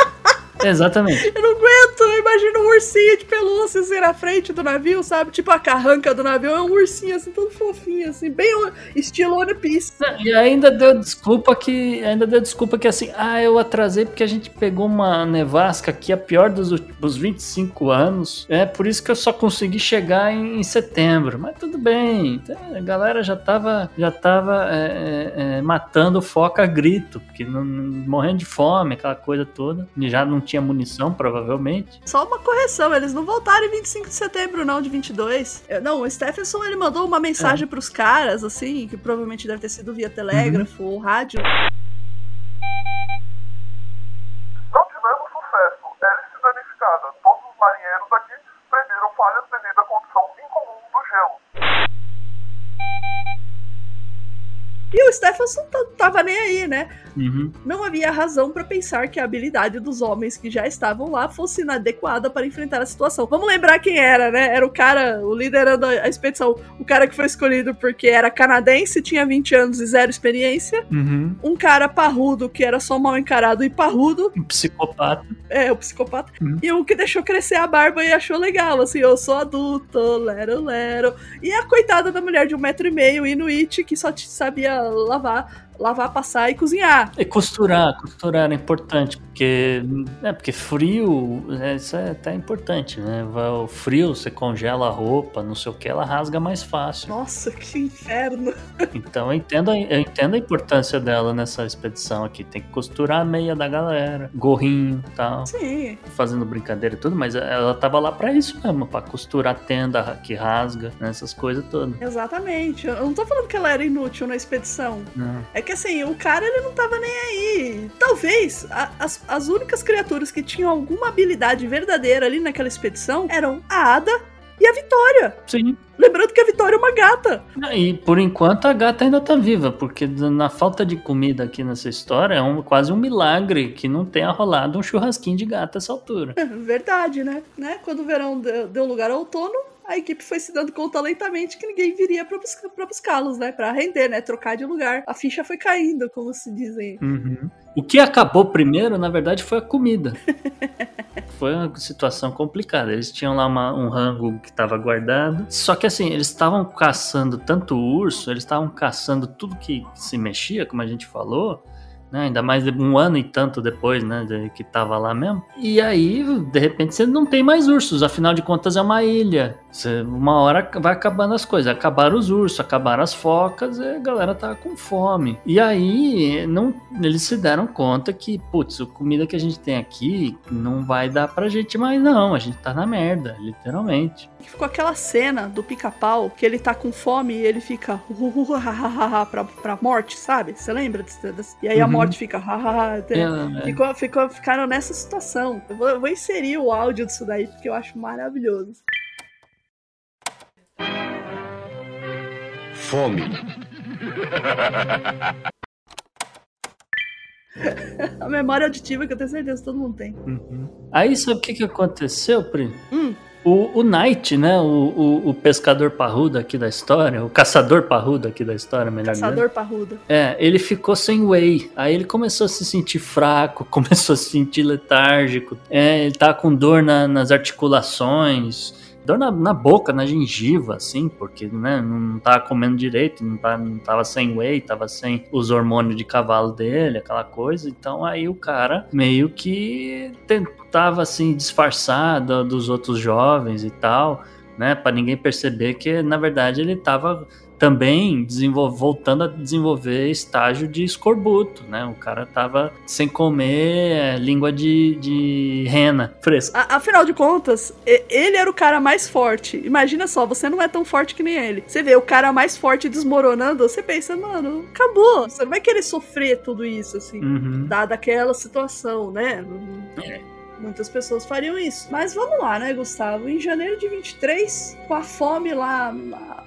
Exatamente. eu não aguento. Eu imagino um ursinho de pelúcia assim na frente do navio, sabe? Tipo a carranca do navio é um ursinho assim, todo fofinho, assim, bem estilo One Piece. E ainda deu desculpa que. Ainda deu desculpa que assim, ah, eu atrasei porque a gente pegou uma nevasca aqui, a pior dos últimos 25 anos. É por isso que eu só consegui chegar em, em setembro. Mas tudo bem. então, A galera já tava, já tava é, é, é, matando foca a grito, porque não- morrendo de fome, aquela coisa toda. E já não tinha munição, provavelmente. Só uma correção, eles não voltaram em 25 de setembro, não, de 22. Eu- não, o Stephenson, ele mandou uma mensagem pros caras, assim, que provavelmente deve ter sido via telégrafo ou rádio. Não tivemos sucesso. Hélice danificada. Todos os marinheiros aqui falhas devido à condição incomum do gelo. E o Stephenson t- tava nem aí, né? Uhum. Não havia razão pra pensar que a habilidade dos homens que já estavam lá fosse inadequada para enfrentar a situação. Vamos lembrar quem era, né? Era o cara, o liderando a a expedição, o cara que foi escolhido porque era canadense, tinha 20 anos e zero experiência. Uhum. Um cara parrudo, que era só mal encarado e parrudo, Um psicopata. é, o psicopata. Uhum. E um que deixou crescer a barba e achou legal, assim, eu sou adulto, lero, lero. E a coitada da mulher de um metro e meio, Inuit, que só sabia lavar, lavar, passar e cozinhar. E costurar, costurar é importante, porque, é, porque frio, é, isso é até importante, né? O frio, você congela a roupa, não sei o que, ela rasga mais fácil. Nossa, que inferno. Então eu entendo, a- eu entendo a importância dela nessa expedição aqui. Tem que costurar a meia da galera, gorrinho e tal, Sim, fazendo brincadeira e tudo, mas ela tava lá pra isso mesmo, pra costurar a tenda que rasga, né, essas coisas todas. exatamente. Eu não tô falando que ela era inútil na expedição. Não. É que assim, o cara ele não tava nem aí. Talvez a- as, as únicas criaturas que tinham alguma habilidade verdadeira ali naquela expedição eram a Ada e a Vitória. Sim. Lembrando que a Vitória é uma gata. E por enquanto a gata ainda tá viva, porque na falta de comida aqui nessa história é um, quase um milagre que não tenha rolado um churrasquinho de gata essa altura. Verdade, né? né? Quando o verão deu, deu lugar ao outono, a equipe foi se dando conta lentamente que ninguém viria pra, busca, buscá-los, né? Pra render, né? Trocar de lugar. A ficha foi caindo, como se dizem. Uhum. O que acabou primeiro, na verdade, foi a comida. foi uma situação complicada. Eles tinham lá uma- um rango que estava guardado. Só que assim, eles estavam caçando tanto urso, eles estavam caçando tudo que se mexia, como a gente falou. Né? Ainda mais um ano e tanto depois, né? de- que tava lá mesmo. E aí, de repente, você não tem mais ursos. Afinal de contas, é uma ilha. Você- uma hora vai acabando as coisas. Acabaram os ursos, acabaram as focas, e a galera tava com fome. E aí, não, eles se deram conta que, putz, a comida que a gente tem aqui não vai dar pra gente mais, não. A gente tá na merda, literalmente. Ficou aquela cena do pica-pau que ele tá com fome e ele fica pra, pra morte, sabe? Você lembra? E aí a Uhum. Morte fica. É, Ficou, ficou, ficaram nessa situação. Eu vou, eu vou inserir o áudio disso daí porque eu acho maravilhoso. Fome. A memória auditiva que eu tenho certeza que todo mundo tem. Uhum. Aí sabe o que, que aconteceu, Pri? Hum. O, o Knight, né? O, o, o pescador parrudo aqui da história, o caçador parrudo aqui da história, melhor dizendo. Caçador parrudo. É, ele ficou sem whey. Aí ele começou a se sentir fraco, começou a se sentir letárgico. É, ele tá com dor na- nas articulações. Dor na, na boca, na gengiva, assim, porque né, não tava comendo direito, não tava, não tava sem whey, tava sem os hormônios de cavalo dele, aquela coisa. Então aí o cara meio que tentava assim disfarçar do, dos outros jovens e tal, né, para ninguém perceber que na verdade ele tava também voltando a desenvolver estágio de escorbuto, né? O cara tava sem comer é, língua de, de rena fresca. A, afinal de contas, ele era o cara mais forte. Imagina só, você não é tão forte que nem ele. Você vê o cara mais forte desmoronando, você pensa, mano, acabou. Você não vai querer sofrer tudo isso, assim, uhum. dada aquela situação, né? É. Muitas pessoas fariam isso. Mas vamos lá, né, Gustavo? Em janeiro de 23, com a fome lá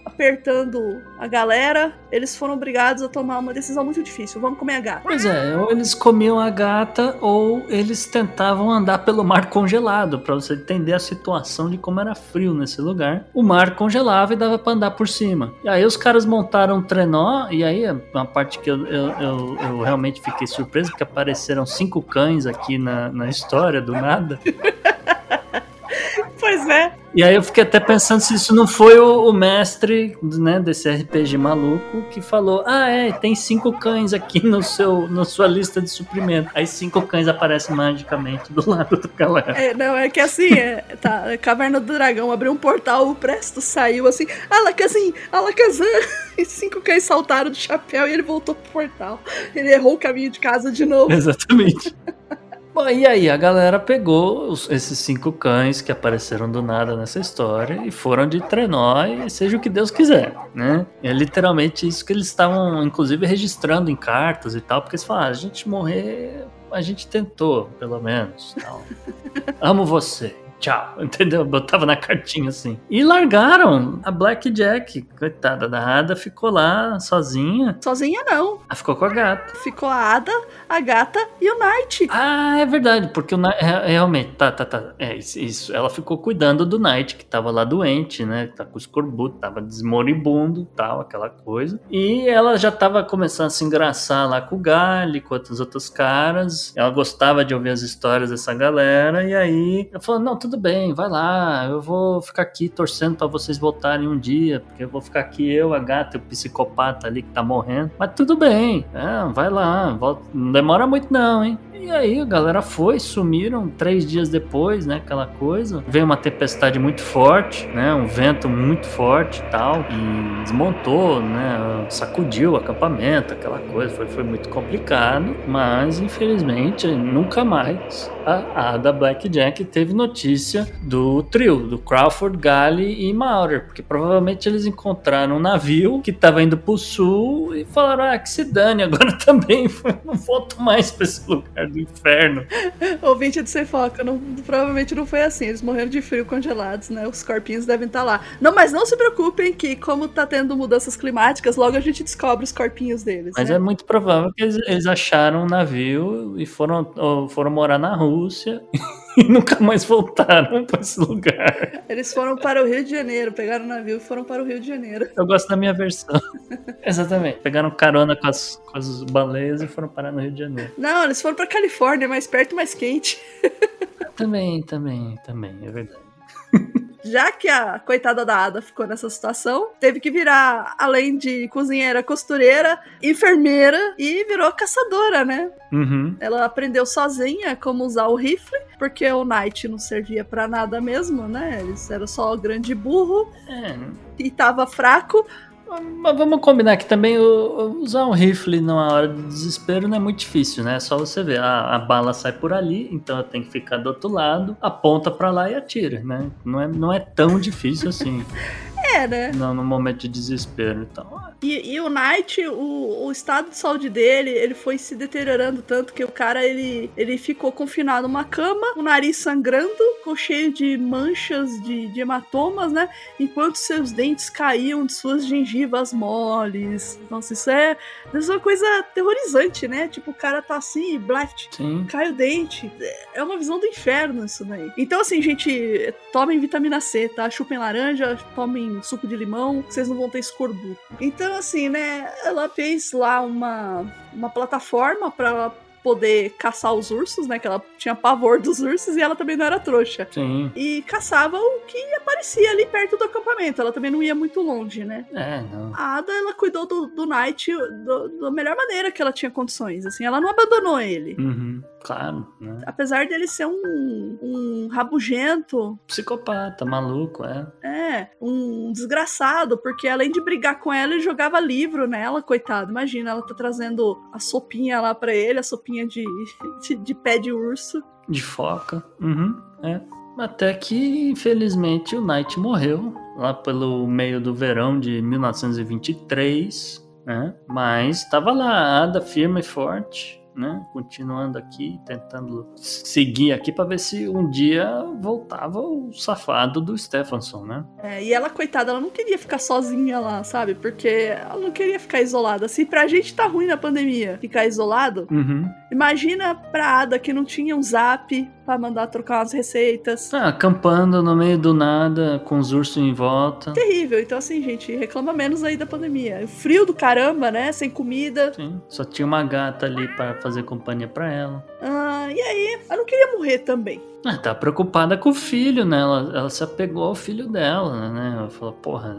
apertando a galera, eles foram obrigados a tomar uma decisão muito difícil. Vamos comer a gata. Pois é, ou eles comiam a gata ou eles tentavam andar pelo mar congelado, para você entender a situação de como era frio nesse lugar. O mar congelava e dava para andar por cima. E aí os caras montaram um trenó, e aí uma parte que eu, eu, eu, eu realmente fiquei surpreso, porque apareceram cinco cães aqui na, na história do nada. pois é. E aí eu fiquei até pensando se isso não foi o, o, mestre né, desse RPG maluco que falou: Ah, é, tem cinco cães aqui no seu, na sua lista de suprimento. Aí cinco cães aparecem magicamente do lado do galera. É, não, é que assim, é, tá, Caverna do Dragão abriu um portal, o Presto saiu assim, Alakazam, Alakazam! E cinco cães saltaram do chapéu e ele voltou pro portal. Ele errou o caminho de casa de novo. Exatamente. Bom, e aí a galera pegou os, esses cinco cães que apareceram do nada nessa história e foram de trenó e seja o que Deus quiser, né? É literalmente isso que eles estavam, inclusive, registrando em cartas e tal, porque eles falaram, ah, a gente morrer, a gente tentou, pelo menos, tal. Amo você tchau, entendeu? Botava na cartinha assim. E largaram a Blackjack, coitada da Ada, ficou lá sozinha. Sozinha não. Ela ficou com a gata. Ficou a Ada, a gata e o Knight. Ah, é verdade, porque o Knight, realmente, tá, tá, tá, é isso, ela ficou cuidando do Knight, que tava lá doente, né, tá com escorbuto, tava desmoribundo, tal, aquela coisa. E ela já tava começando a se engraçar lá com o Gali, com outros outros caras. Ela gostava de ouvir as histórias dessa galera, e aí ela falou, não, tudo bem, vai lá, eu vou ficar aqui torcendo para vocês voltarem um dia, porque eu vou ficar aqui eu, a gata, o psicopata ali que tá morrendo. Mas tudo bem, é, vai lá, volta, não demora muito não, hein? E aí a galera foi, sumiram três dias depois, né? Aquela coisa. Veio uma tempestade muito forte, né? Um vento muito forte e tal. E desmontou, né? Sacudiu o acampamento, aquela coisa. Foi, foi muito complicado. Mas infelizmente nunca mais a Ada Blackjack teve notícia do trio, do Crawford, Gally e Maurer. Porque provavelmente eles encontraram um navio que estava indo pro sul e falaram: ah, que se dane, agora também não volto mais pra esse lugar do inferno. Ouvinte de sem foca, não, provavelmente não foi assim. Eles morreram de frio congelados, né? Os corpinhos devem estar tá lá. Não, mas não se preocupem que, como tá tendo mudanças climáticas, logo a gente descobre os corpinhos deles. Mas né? é muito provável que eles, eles acharam um navio e foram, foram morar na Rússia. e nunca mais voltaram para esse lugar. Eles foram para o Rio de Janeiro, pegaram o navio e foram para o Rio de Janeiro. Eu gosto da minha versão. Exatamente. Pegaram carona com as, com as baleias e foram parar no Rio de Janeiro. Não, eles foram para Califórnia, mais perto e mais quente. também, também, também, é verdade já que a coitada da Ada ficou nessa situação, teve que virar, além de cozinheira, costureira, enfermeira e virou caçadora, né? Uhum. Ela aprendeu sozinha como usar o rifle, porque o Knight não servia para nada mesmo, né? Eles era só o grande burro é. e tava fraco. Mas vamos combinar que também usar um rifle numa hora de desespero não é muito difícil, né? É só você ver, a, a bala sai por ali, então tem que ficar do outro lado, aponta para lá e atira, né? Não é, não é tão difícil assim. É, né? Não, no momento de desespero, então. E, e o Knight, o, o estado de saúde dele, ele foi se deteriorando tanto que o cara, ele, ele ficou confinado numa cama, o nariz sangrando, com cheio de manchas, de, de hematomas, né? Enquanto seus dentes caíam de suas gengivas moles. Nossa, isso é, isso é uma coisa aterrorizante, né? Tipo, o cara tá assim, bleft, cai o dente. É uma visão do inferno isso daí. Então, assim, gente, tomem vitamina C, tá? Chupem laranja, tomem suco de limão, vocês não vão ter escorbuto. Então, assim, né, ela fez lá uma, uma plataforma para poder caçar os ursos, né? Que ela tinha pavor dos ursos e ela também não era trouxa. Sim. E caçava o que aparecia ali perto do acampamento. Ela também não ia muito longe, né? É, não. A Ada, ela cuidou do, do Knight do- da melhor maneira que ela tinha condições. Assim, ela não abandonou ele. Uhum, claro, né? Apesar dele ser um, um rabugento, Psicopata, maluco, é. é, um desgraçado, porque além de brigar com ela, ele jogava livro nela, coitado. Imagina, ela tá trazendo a sopinha lá pra ele, a sopinha de, de, de pé de urso. De foca. Uhum, é. Até que, infelizmente, o Knight morreu lá pelo meio do verão de 1923, né? Mas estava lá, a Ada firme e forte, né? Continuando aqui, tentando seguir aqui para ver se um dia voltava o safado do Stephenson, né? É, e ela, coitada, ela não queria ficar sozinha lá, sabe? Porque ela não queria ficar isolada. Se pra gente tá ruim na pandemia ficar isolado, Uhum. imagina pra Ada que não tinha um zap pra mandar trocar umas receitas. Ah, acampando no meio do nada, com os ursos em volta. Terrível. Então, assim, gente, reclama menos aí da pandemia. O frio do caramba, né? Sem comida. Sim, só tinha uma gata ali para fazer companhia para ela. Ah, e aí? Ela não queria morrer também. Ah, tá preocupada com o filho, né? Ela, ela se apegou ao filho dela, né? Ela falou, porra,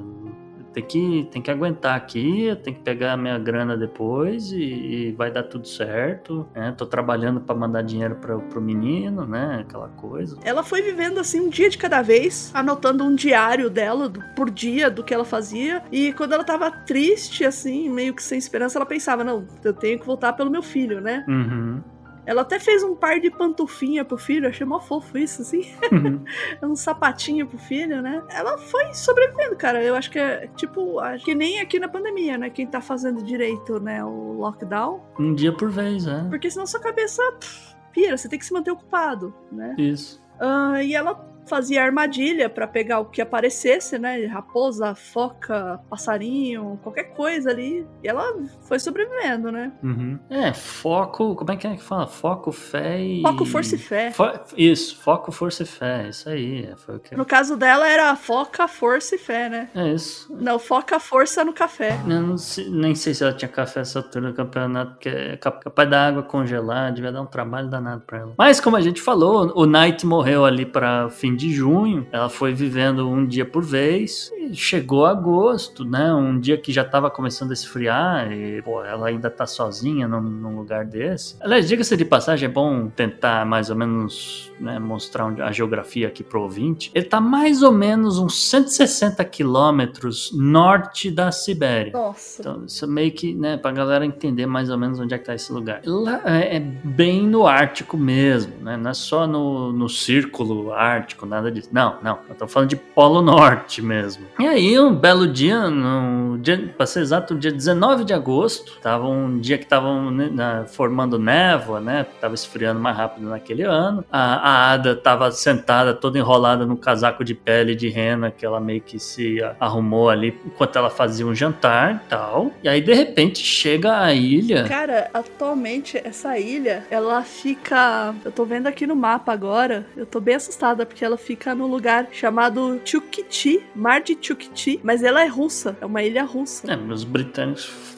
tem que, tem que aguentar aqui, tem que pegar a minha grana depois e, e vai dar tudo certo, né? Tô trabalhando para mandar dinheiro pra, pro menino, né? Aquela coisa. Ela foi vivendo assim um dia de cada vez, anotando um diário dela do- por dia do que ela fazia. E quando ela tava triste, assim, meio que sem esperança, ela pensava: não, eu tenho que voltar pelo meu filho, né? Uhum. Ela até fez um par de pantufinha pro filho, achei mó fofo isso, assim. Uhum. um sapatinho pro filho, né? Ela foi sobrevivendo, cara. Eu acho que é tipo, acho que nem aqui na pandemia, né? Quem tá fazendo direito, né? O lockdown. um dia por vez, é. Porque senão sua cabeça pff, pira, você tem que se manter ocupado, né? Isso. Ah, e ela fazia armadilha pra pegar o que aparecesse, né? Raposa, foca, passarinho, qualquer coisa ali. E ela foi sobrevivendo, né? Uhum. É, foco, como é que é que fala? Foco, fé e... Foco, força e fé. Fo- Isso, foco, força e fé, isso aí, foi o que... No caso dela era foca, força e fé, né? É isso. Não, foca, força no café. Eu não sei- nem sei se ela tinha café essa altura do campeonato, porque é cap- capaz da água congelar, devia dar um trabalho danado pra ela. Mas como a gente falou, o Knight morreu ali para fim de junho, ela foi vivendo um dia por vez, e chegou agosto, né? Um dia que já tava começando a esfriar, e pô, ela ainda tá sozinha num, num lugar desse. Aliás, diga-se de passagem, é bom tentar mais ou menos né, mostrar a geografia aqui pro ouvinte. Ele tá mais ou menos uns 160 quilômetros norte da Sibéria. Nossa. Então, isso é meio que, né, pra galera entender mais ou menos onde é que tá esse lugar. Lá é, é bem no Ártico mesmo, né? Não é só no, no círculo ártico, nada disso. Não, não. Eu tô falando de Polo Norte mesmo. E aí, um belo dia, no dia, pra ser exato, dia 19 de agosto, tava um dia que estavam né, formando névoa, né? Tava esfriando mais rápido naquele ano. A, a Ada tava sentada, toda enrolada no casaco de pele de rena, que ela meio que se arrumou ali enquanto ela fazia um jantar e tal. E aí, de repente, chega a ilha. Cara, atualmente essa ilha, ela fica. Eu tô vendo aqui no mapa agora. Eu tô bem assustada porque ela fica no lugar chamado Chukchi, Mar de Chukchi, mas ela é russa, é uma ilha russa. É, os britânicos.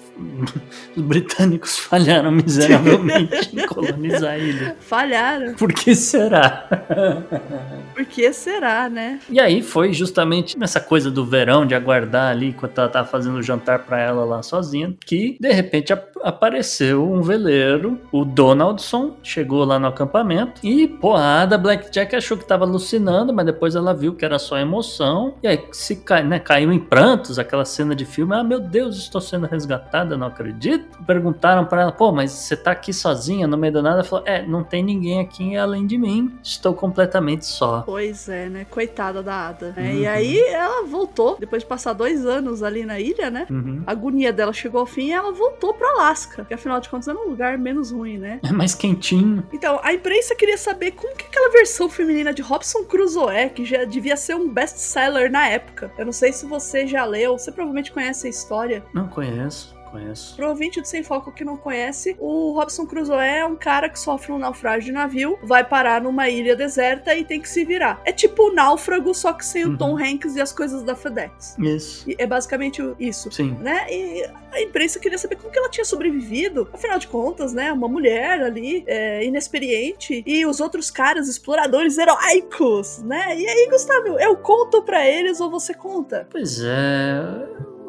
Os britânicos falharam miseravelmente em colonizar a ilha. Falharam. Por que será? Por que será, né? E aí foi justamente nessa coisa do verão, de aguardar ali enquanto ela tava fazendo o jantar pra ela lá sozinha, que de repente ap- apareceu um veleiro, o Donaldson, chegou lá no acampamento e, pô, a Ada Blackjack achou que tava alucinando, mas depois ela viu que era só emoção, e aí se cai, né, caiu em prantos, aquela cena de filme, ah, meu Deus, estou sendo resgatada, não acredito. Perguntaram pra ela, pô, mas você tá aqui sozinha no meio do nada? Ela falou, é, não tem ninguém aqui além de mim, estou completamente só. Pois é, né? Coitada da Ada. né? Uhum. E aí ela voltou, depois de passar dois anos ali na ilha, né? Uhum. A agonia dela chegou ao fim e ela voltou pro Alasca. Que afinal de contas era um lugar menos ruim, né? É mais quentinho. Então, a imprensa queria saber como que aquela versão feminina de Robson Crusoe, que já devia ser um best-seller na época. Eu não sei se você já leu, você provavelmente conhece a história. Não conheço. Conheço. Pro ouvinte do Sem Foco que não conhece, o Robson Crusoe é um cara que sofre um naufrágio de navio, vai parar numa ilha deserta e tem que se virar. É tipo o náufrago, só que sem Uhum. o Tom Hanks e as coisas da FedEx. Isso. E é basicamente isso. Sim. Né? E a imprensa queria saber como que ela tinha sobrevivido. Afinal de contas, né? Uma mulher ali, é, inexperiente, e os outros caras, exploradores heróicos, né? E aí, Gustavo, eu conto pra eles ou você conta? Pois é,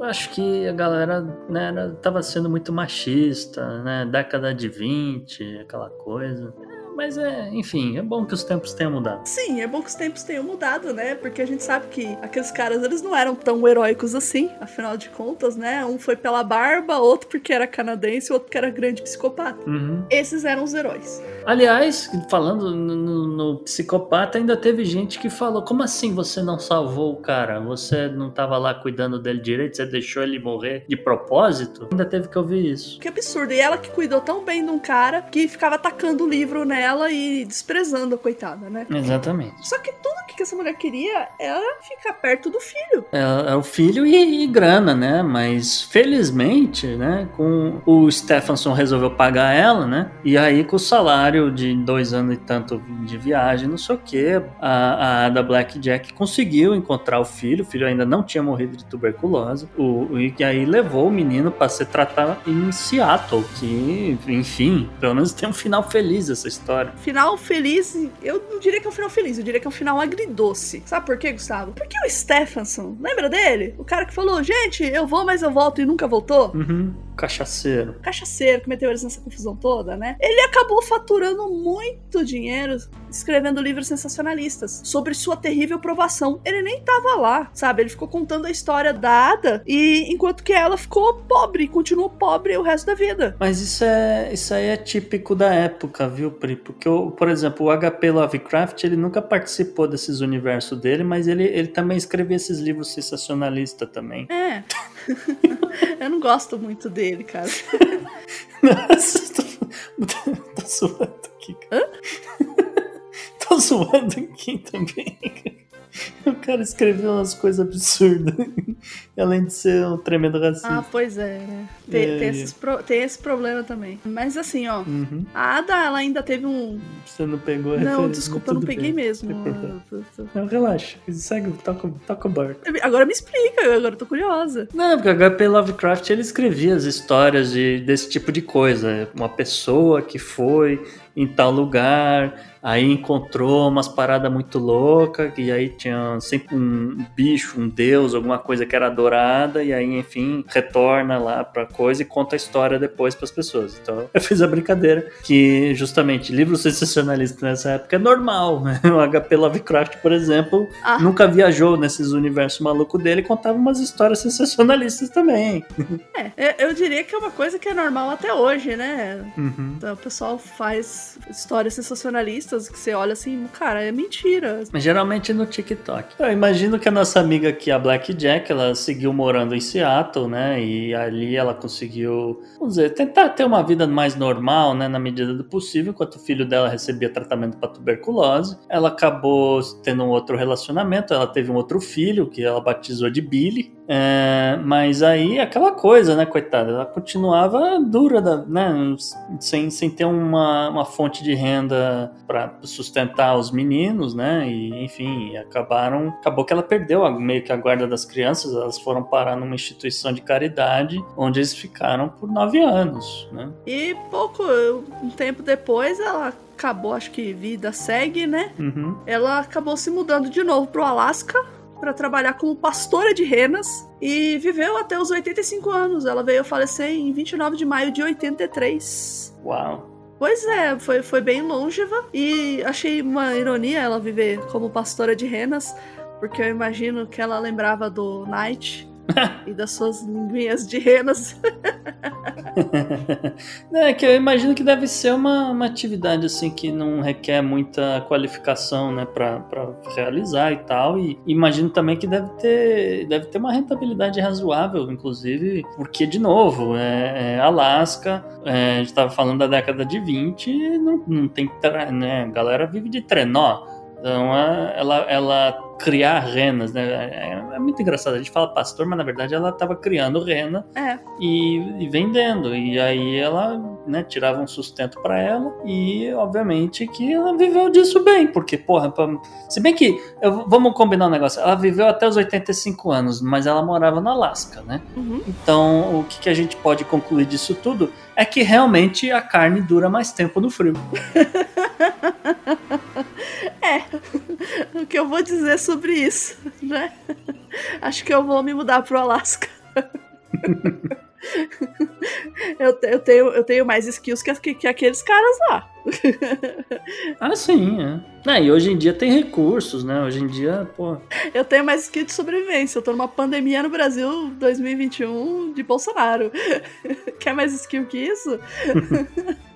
eu acho que a galera né, tava sendo muito machista, né? Década de 20, aquela coisa. Mas é, enfim, é bom que os tempos tenham mudado. Sim, é bom que os tempos tenham mudado, né? Porque a gente sabe que aqueles caras, eles não eram tão heróicos assim, afinal de contas, né? Um foi pela barba, outro porque era canadense, outro porque era grande psicopata. Uhum. Esses eram os heróis. Aliás, falando no, no- no psicopata, ainda teve gente que falou: como assim você não salvou o cara? Você não tava lá cuidando dele direito? Você deixou ele morrer de propósito? Ainda teve que ouvir isso. Que absurdo. E ela que cuidou tão bem de um cara que ficava atacando o livro nela e desprezando a coitada, né? Exatamente. Só que tudo que essa mulher queria era ficar perto do filho. É, é o filho e, e grana, né? Mas felizmente, né? Com o Stephenson resolveu pagar ela, né? E aí com o salário de dois anos e tanto de viagem, não sei o que, a, a Ada Blackjack conseguiu encontrar o filho. O filho ainda não tinha morrido de tuberculose. O, o- e aí levou o menino para ser tratado em Seattle, que, enfim, pelo menos tem um final feliz essa história. Final feliz, eu não diria que é um final feliz, eu diria que é um final agridoce. Sabe por quê, Gustavo? Porque o Stephenson, lembra dele? O cara que falou, gente, eu vou, mas eu volto e nunca voltou? Uhum. Cachaceiro. Cachaceiro que meteu eles nessa confusão toda, né? Ele acabou faturando muito dinheiro escrevendo livros sensacionalistas sobre sua terrível provação. Ele nem tava lá, sabe? Ele ficou contando a história da Ada e enquanto que ela ficou pobre, continuou pobre o resto da vida. Mas isso é isso aí é típico da época, viu, Pri? Porque, o- por exemplo, o HP Lovecraft, ele nunca participou desses universos dele, mas ele, ele também escrevia esses livros sensacionalistas também. É. Eu não gosto muito dele, cara. Nossa, tô, tô zoando aqui. cara. Tô zoando aqui também. O cara escreveu umas coisas absurdas. Além de ser um tremendo racista. Ah, pois é, né? Tem, É, tem esses pro- tem esse problema também. Mas assim, ó, Uhum. a Ada, ela ainda teve um. Você não pegou a Não, referência, desculpa, eu não peguei bem. mesmo. Eu- eu- Não, relaxa. Segue, toca, toca o barco. eu- Agora me explica, eu agora tô curiosa. Não, porque o HP Lovecraft ele escrevia as histórias de, desse tipo de coisa. Uma pessoa que foi em tal lugar, aí encontrou umas paradas muito loucas, e aí tinha sempre um bicho, um deus, alguma coisa que era adorada, e aí, enfim, retorna lá pra coisa e conta a história depois pras pessoas. Então eu fiz a brincadeira que, justamente, livros sensacionalistas nessa época é normal. né? O HP Lovecraft, por exemplo, Ah, nunca viajou nesses universos malucos dele e contava umas histórias sensacionalistas também. é, eu- eu diria que é uma coisa que é normal até hoje, né? Uhum. Então, o pessoal faz histórias sensacionalistas que você olha assim, cara, é mentira. Mas geralmente no TikTok. Eu imagino que a nossa amiga aqui, a Black Jack, ela seguiu morando em Seattle, né? E ali ela conseguiu, vamos dizer, tentar ter uma vida mais normal, né? Na medida do possível, enquanto o filho dela recebia tratamento para tuberculose. Ela acabou tendo um outro relacionamento, ela teve um outro filho, que ela batizou de Billy. É, mas aí aquela coisa, né, coitada, ela continuava dura, da, né, sem, sem ter uma, uma fonte de renda para sustentar os meninos, né, e enfim, acabaram, acabou que ela perdeu a- meio que a guarda das crianças, elas foram parar numa instituição de caridade, onde eles ficaram por nove anos, né. E pouco, um tempo depois, ela acabou, acho que vida segue, né? Uhum. Ela acabou se mudando de novo pro Alasca para trabalhar como pastora de renas e viveu até os 85 anos. Ela veio a falecer em 29 de maio de 83. Uau. Pois é, foi, foi bem longeva e achei uma ironia ela viver como pastora de renas, porque eu imagino que ela lembrava do Night e das suas linguinhas de renas. é que eu imagino que deve ser uma, uma atividade assim que não requer muita qualificação, né, para realizar e tal. E imagino também que deve ter, deve ter uma rentabilidade razoável, inclusive, porque de novo, é, é é, a gente estava falando da década de 20, não, não tem, né, a galera vive de trenó. Então ela, ela criar renas, né? É, é muito engraçado. A gente fala pastor, mas na verdade ela estava criando rena É. e, e vendendo. E aí ela né, tirava um sustento para ela e, obviamente, que ela viveu disso bem. Porque, porra, pra- se bem que, eu- vamos combinar um negócio, ela viveu até os 85 anos, mas ela morava no Alasca, né? Uhum. Então, o que, que a gente pode concluir disso tudo é que realmente a carne dura mais tempo no frio. O que eu vou dizer sobre isso, né? Acho que eu vou me mudar pro Alasca. eu, eu tenho, eu tenho mais skills que, que, que aqueles caras lá. Ah, sim, é. É, E hoje em dia tem recursos, né? Hoje em dia, pô. Eu tenho mais skill de sobrevivência. Eu tô numa pandemia no Brasil 2021 de Bolsonaro. Quer mais skill que isso?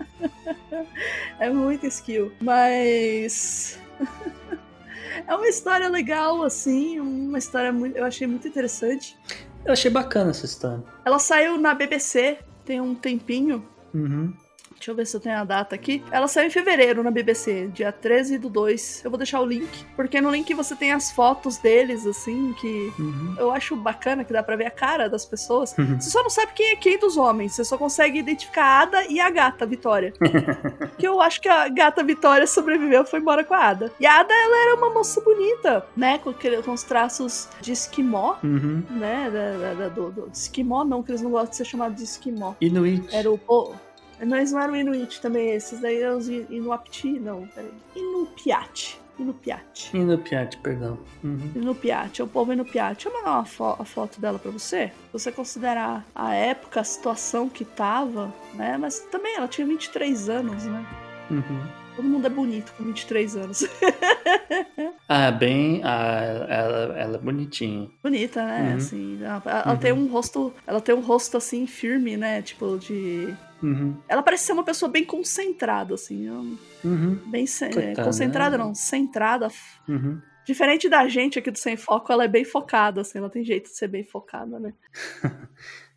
é muito skill. Mas. é uma história legal, assim. Uma história muito. Eu achei muito interessante. Eu achei bacana essa história. Ela saiu na BBC tem um tempinho. Uhum. Deixa eu ver se eu tenho a data aqui. Ela saiu em fevereiro na BBC, dia 13 do 2. Eu vou deixar o link, porque no link você tem as fotos deles, assim, que Uhum. eu acho bacana, que dá pra ver a cara das pessoas. Uhum. Você só não sabe quem é quem dos homens, você só consegue identificar a Ada e a gata Vitória. que eu acho que a gata Vitória sobreviveu e foi embora com a Ada. E a Ada, ela era uma moça bonita, né, com, com os traços de esquimó. Uhum. Né, da, da- da- do, do- esquimó não, que eles não gostam de ser chamados de esquimó. Inuit. Era o. o eles não eram Inuit também, esses daí eram os Inuapti, não, peraí. Inupiat. Inupiat. Inupiat, perdão. Uhum. Inupiat, é o povo Inupiat. Deixa eu mandar uma fo- a foto dela pra você. Se você considerar a época, a situação que tava, né? Mas também ela tinha 23 anos, né? Uhum. Todo mundo é bonito com 23 anos. Ah, bem. Ah, ela, ela é bonitinha. Bonita, né? Uhum. Assim, ela, ela Uhum. tem um rosto. Ela tem um rosto assim, firme, né? Tipo, de. Uhum. Ela parece ser uma pessoa bem concentrada, assim. um- Uhum. Bem Coitada, concentrada, né? não, centrada. Uhum. Diferente da gente aqui do Sem Foco, ela é bem focada, assim, ela tem jeito de ser bem focada, né?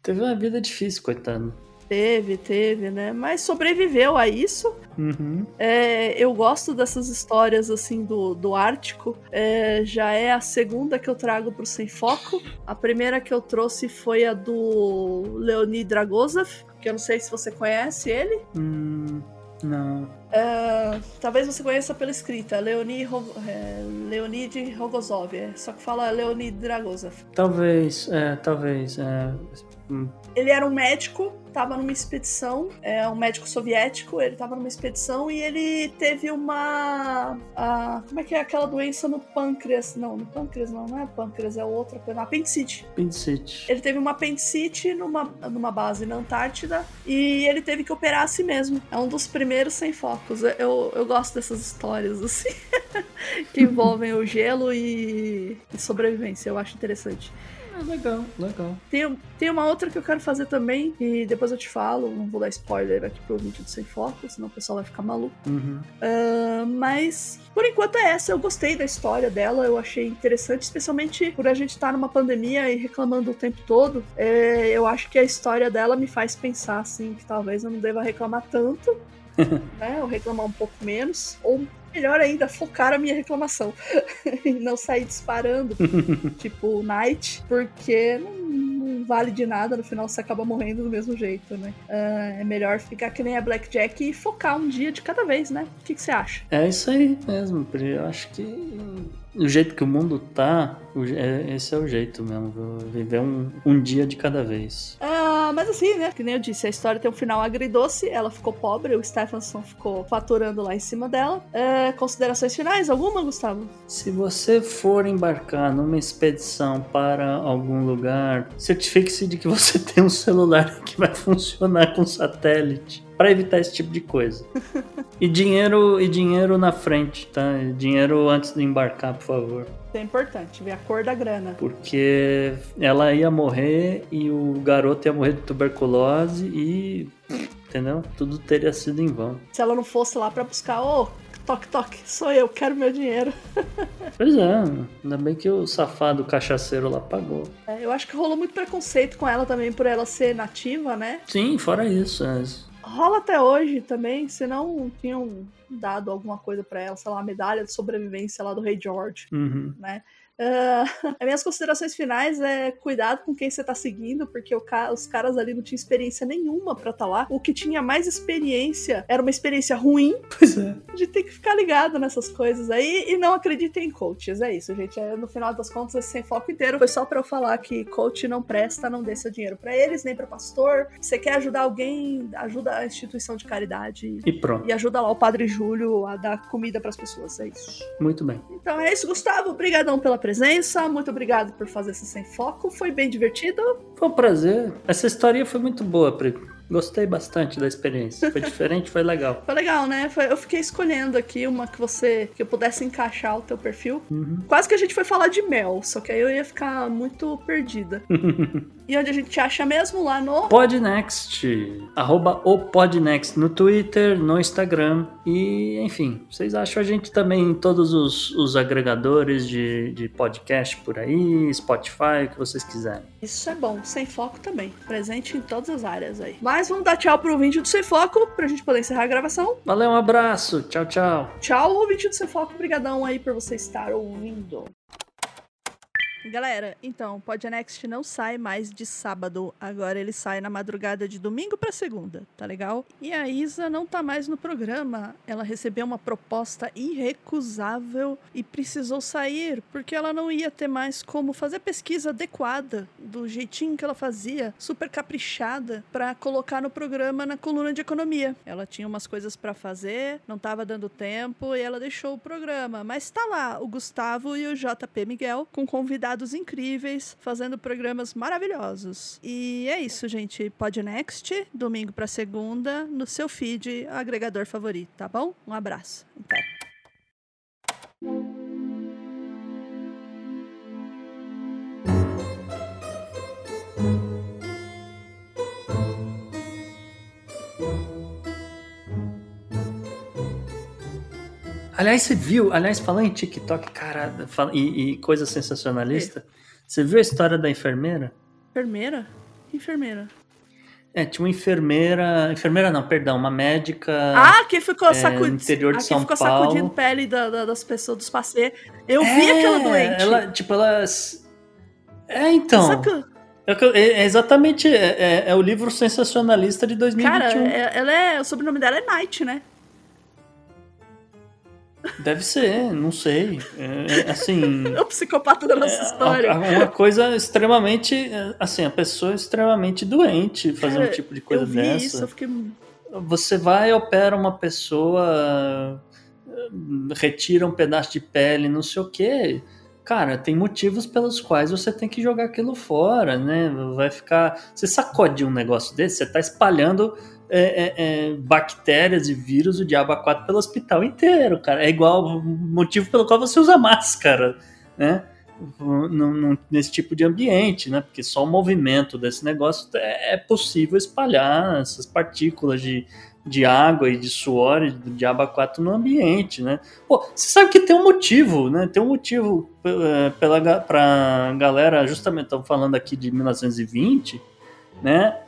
Teve uma vida difícil, coitado. Teve, teve, né? Mas sobreviveu a isso. Uhum. É, eu gosto dessas histórias, assim, do, do Ártico. É, já é a segunda que eu trago pro Sem Foco. A primeira que eu trouxe foi a do Leonid Dragozov, que eu não sei se você conhece ele. Hum, não. É, talvez você conheça pela escrita, Leonid, é, Leonid Rogozov, é, só que fala Leonid Dragozov. Talvez, é, talvez. É. Ele era um médico, estava numa expedição, é um médico soviético, ele estava numa expedição e ele teve uma. a- como é que é aquela doença no pâncreas? Não, no pâncreas não, não é pâncreas, é outra coisa. Apendicite. Pincite. Ele teve uma apendicite numa, numa base na Antártida e ele teve que operar a si mesmo. É um dos primeiros sem focos. Eu, eu gosto dessas histórias, assim, que envolvem o gelo e, e sobrevivência. Eu acho interessante. Ah, legal, legal. Tem, tem uma outra que eu quero fazer também, e depois eu te falo, não vou dar spoiler aqui pro vídeo do Sem Foco, senão o pessoal vai ficar maluco. Uhum. Ah, mas, por enquanto é essa. Eu gostei da história dela, eu achei interessante, especialmente por a gente estar numa pandemia e reclamando o tempo todo. É, eu acho que a história dela me faz pensar, assim, que talvez eu não deva reclamar tanto, né? Ou reclamar um pouco menos, ou melhor ainda, focar a minha reclamação e não sair disparando, tipo Night, porque não, não vale de nada, no final você acaba morrendo do mesmo jeito, né? Ah, é melhor ficar que nem a Blackjack e focar um dia de cada vez, né? O que, que você acha? É isso aí mesmo. Eu acho que do jeito que o mundo tá, é- esse é o jeito mesmo. Viver um, um dia de cada vez. Ah, mas assim, né? Que nem eu disse, a história tem um final agridoce, ela ficou pobre, o Stephenson ficou faturando lá em cima dela. Ah, considerações finais? Alguma, Gustavo? Se você for embarcar numa expedição para algum lugar, certifique-se de que você tem um celular que vai funcionar com satélite para evitar esse tipo de coisa. E dinheiro e dinheiro na frente, tá? E Dinheiro antes de embarcar, por favor. Isso é importante, ver a cor da grana. Porque ela ia morrer e o garoto ia morrer de tuberculose e. Entendeu? Tudo teria sido em vão. Se ela não fosse lá pra buscar, ô, toque, toque, sou eu, quero meu dinheiro. Pois é, ainda bem que o safado cachaceiro lá pagou. É, eu acho que rolou muito preconceito com ela também por ela ser nativa, né? Sim, fora isso. é. Rola até hoje também, senão tinham dado alguma coisa para ela, sei lá, uma medalha de sobrevivência lá do Rei George, Uhum. né? Uh, as minhas considerações finais é cuidado com quem você tá seguindo, porque ca os caras ali não tinham experiência nenhuma para estar tá lá. O que tinha mais experiência era uma experiência ruim. Pois é. De ter que ficar ligado nessas coisas aí e não acreditem em coaches. É isso, gente. É, no final das contas, esse sem foco inteiro foi só para eu falar que coach não presta, não dê seu dinheiro para eles, nem para pastor. Você quer ajudar alguém, ajuda a instituição de caridade. E pronto. E ajuda lá o Padre Júlio a dar comida para as pessoas. É isso. Muito bem. Então é isso, Gustavo. Obrigadão pela presença. Muito obrigado por fazer esse sem foco. Foi bem divertido. Foi um prazer. Essa história foi muito boa, Pri. Gostei bastante da experiência. Foi diferente, foi legal. Foi legal, né? Foi, eu fiquei escolhendo aqui uma que você que eu pudesse encaixar o teu perfil. Uhum. Quase que a gente foi falar de mel, só que aí eu ia ficar muito perdida. e onde a gente acha mesmo? Lá no Podnext, arroba o Podnext no Twitter, no Instagram e enfim, vocês acham a gente também em todos os, os agregadores de, de podcast por aí, Spotify, o que vocês quiserem. Isso é bom, sem foco também, presente em todas as áreas aí. Mas vamos dar tchau pro ouvinte do Sem Foco, pra gente poder encerrar a gravação. Valeu, um abraço, tchau, tchau. Tchau, ouvinte do Sem Foco, brigadão aí por você estar ouvindo. Galera, então, o Podnext não sai mais de sábado. Agora ele sai na madrugada de domingo para segunda, tá legal? E a Isa não tá mais no programa. Ela recebeu uma proposta irrecusável e precisou sair porque ela não ia ter mais como fazer pesquisa adequada do jeitinho que ela fazia, super caprichada, para colocar no programa na coluna de economia. Ela tinha umas coisas para fazer, não tava dando tempo e ela deixou o programa. Mas tá lá o Gustavo e o JP Miguel com convidados incríveis, fazendo programas maravilhosos. E é isso, gente. Podnext, domingo para segunda, no seu feed, agregador favorito, tá bom? Um abraço. Até. Aliás, você viu, aliás, falando em TikTok, cara, e, e coisa sensacionalista, você viu a história da enfermeira? Enfermeira? Enfermeira. É, tinha uma enfermeira. Enfermeira não, perdão, uma médica. Ah, que ficou é, sacudindo. no interior de ah, São que ficou Paulo. sacudindo pele da- da- das pessoas, dos passeios. Eu vi É, aquela doente. Ela, tipo, ela. É, então. Saca? É, que é- é exatamente. É, é- é o livro sensacionalista de 2021. Cara, é- ela é. O sobrenome dela é Night, né? Deve ser, não sei. É, é, assim. É o psicopata da nossa história. a- a- Uma coisa extremamente. é, Assim, a pessoa é extremamente doente fazer um tipo de coisa eu vi dessa. isso, eu fiquei. Você vai e opera uma pessoa, retira um pedaço de pele, não sei o quê. Cara, tem motivos pelos quais você tem que jogar aquilo fora, né? Vai ficar. Você sacode um negócio desse, você tá espalhando é, é, é, bactérias e vírus, o diabo a quatro pelo hospital inteiro, cara. É igual motivo pelo qual você usa máscara, né? Nesse tipo de ambiente, né? Porque só o movimento desse negócio é, é possível espalhar essas partículas de, de água e de suor e do diabo a quatro no ambiente, né? Pô, você sabe que tem um motivo, né? Tem um motivo eh, pela, pra galera, justamente estamos falando aqui de 1920, né?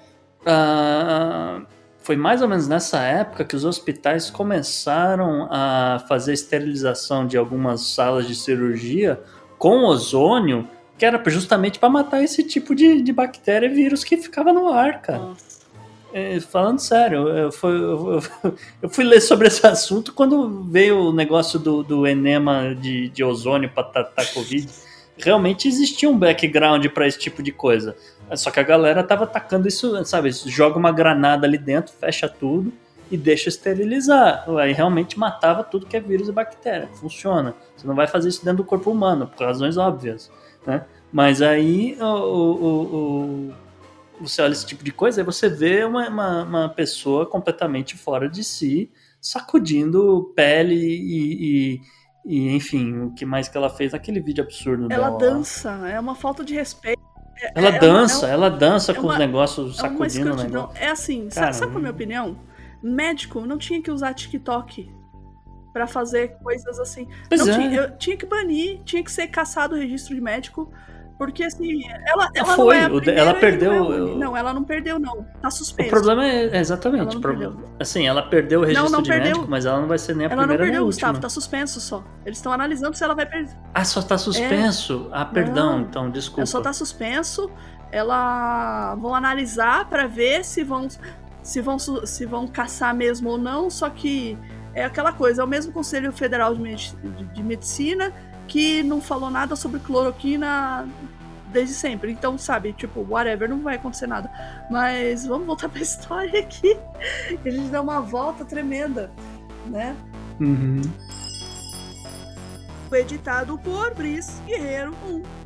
Ah, foi mais ou menos nessa época que os hospitais começaram a fazer esterilização de algumas salas de cirurgia com ozônio, que era justamente para matar esse tipo de, de bactéria e vírus que ficava no ar, cara. Nossa. É, falando sério, eu fui, eu, eu fui ler sobre esse assunto quando veio o negócio do, do enema de, de ozônio para tratar Covid. Realmente existia um background para esse tipo de coisa. Só que a galera tava atacando isso, sabe? Joga uma granada ali dentro, fecha tudo e deixa esterilizar. Aí realmente matava tudo que é vírus e bactéria. Funciona. Você não vai fazer isso dentro do corpo humano, por razões óbvias. Né? Mas aí o, o, o- você olha esse tipo de coisa, aí você vê uma, uma, uma pessoa completamente fora de si, sacudindo pele e, e- e, enfim, o que mais que ela fez naquele vídeo absurdo Ela dela dança, é uma falta de respeito. É- Ela é uma- dança, é ela dança é com uma- os negócios É sacudindo o escrotidão. negócio. É assim, Cara, sabe, qual é a minha hum. opinião? Médico não tinha que usar TikTok pra fazer coisas assim. Pois não é. tinha, eu tinha que banir, tinha que ser caçado o registro de médico, Porque assim, ela, ela Foi, não é o primeira ela e não é perdeu-. Não, ela não perdeu, não. Tá O suspenso. problema é é Ela exatamente. não pro- perdeu. Assim, ela perdeu o registro não de perdeu. médico, mas ela não vai ser nem a Ela não primeira nem a perdeu, última. Gustavo, tá suspenso só. Eles estão analisando se ela vai perder. Ah, só tá suspenso? Ah, perdão, Não. então, desculpa. Ela só tá suspenso. Ela vão analisar pra ver se vão se vão se vão caçar mesmo ou não, só que é aquela coisa, é o mesmo Conselho Federal de- de Medicina que não falou nada sobre cloroquina desde sempre. Então, sabe, tipo, whatever, não vai acontecer nada. Mas vamos voltar pra história aqui. que A gente dá uma volta tremenda, né? Uhum. Editado por Brice Guerreiro 1.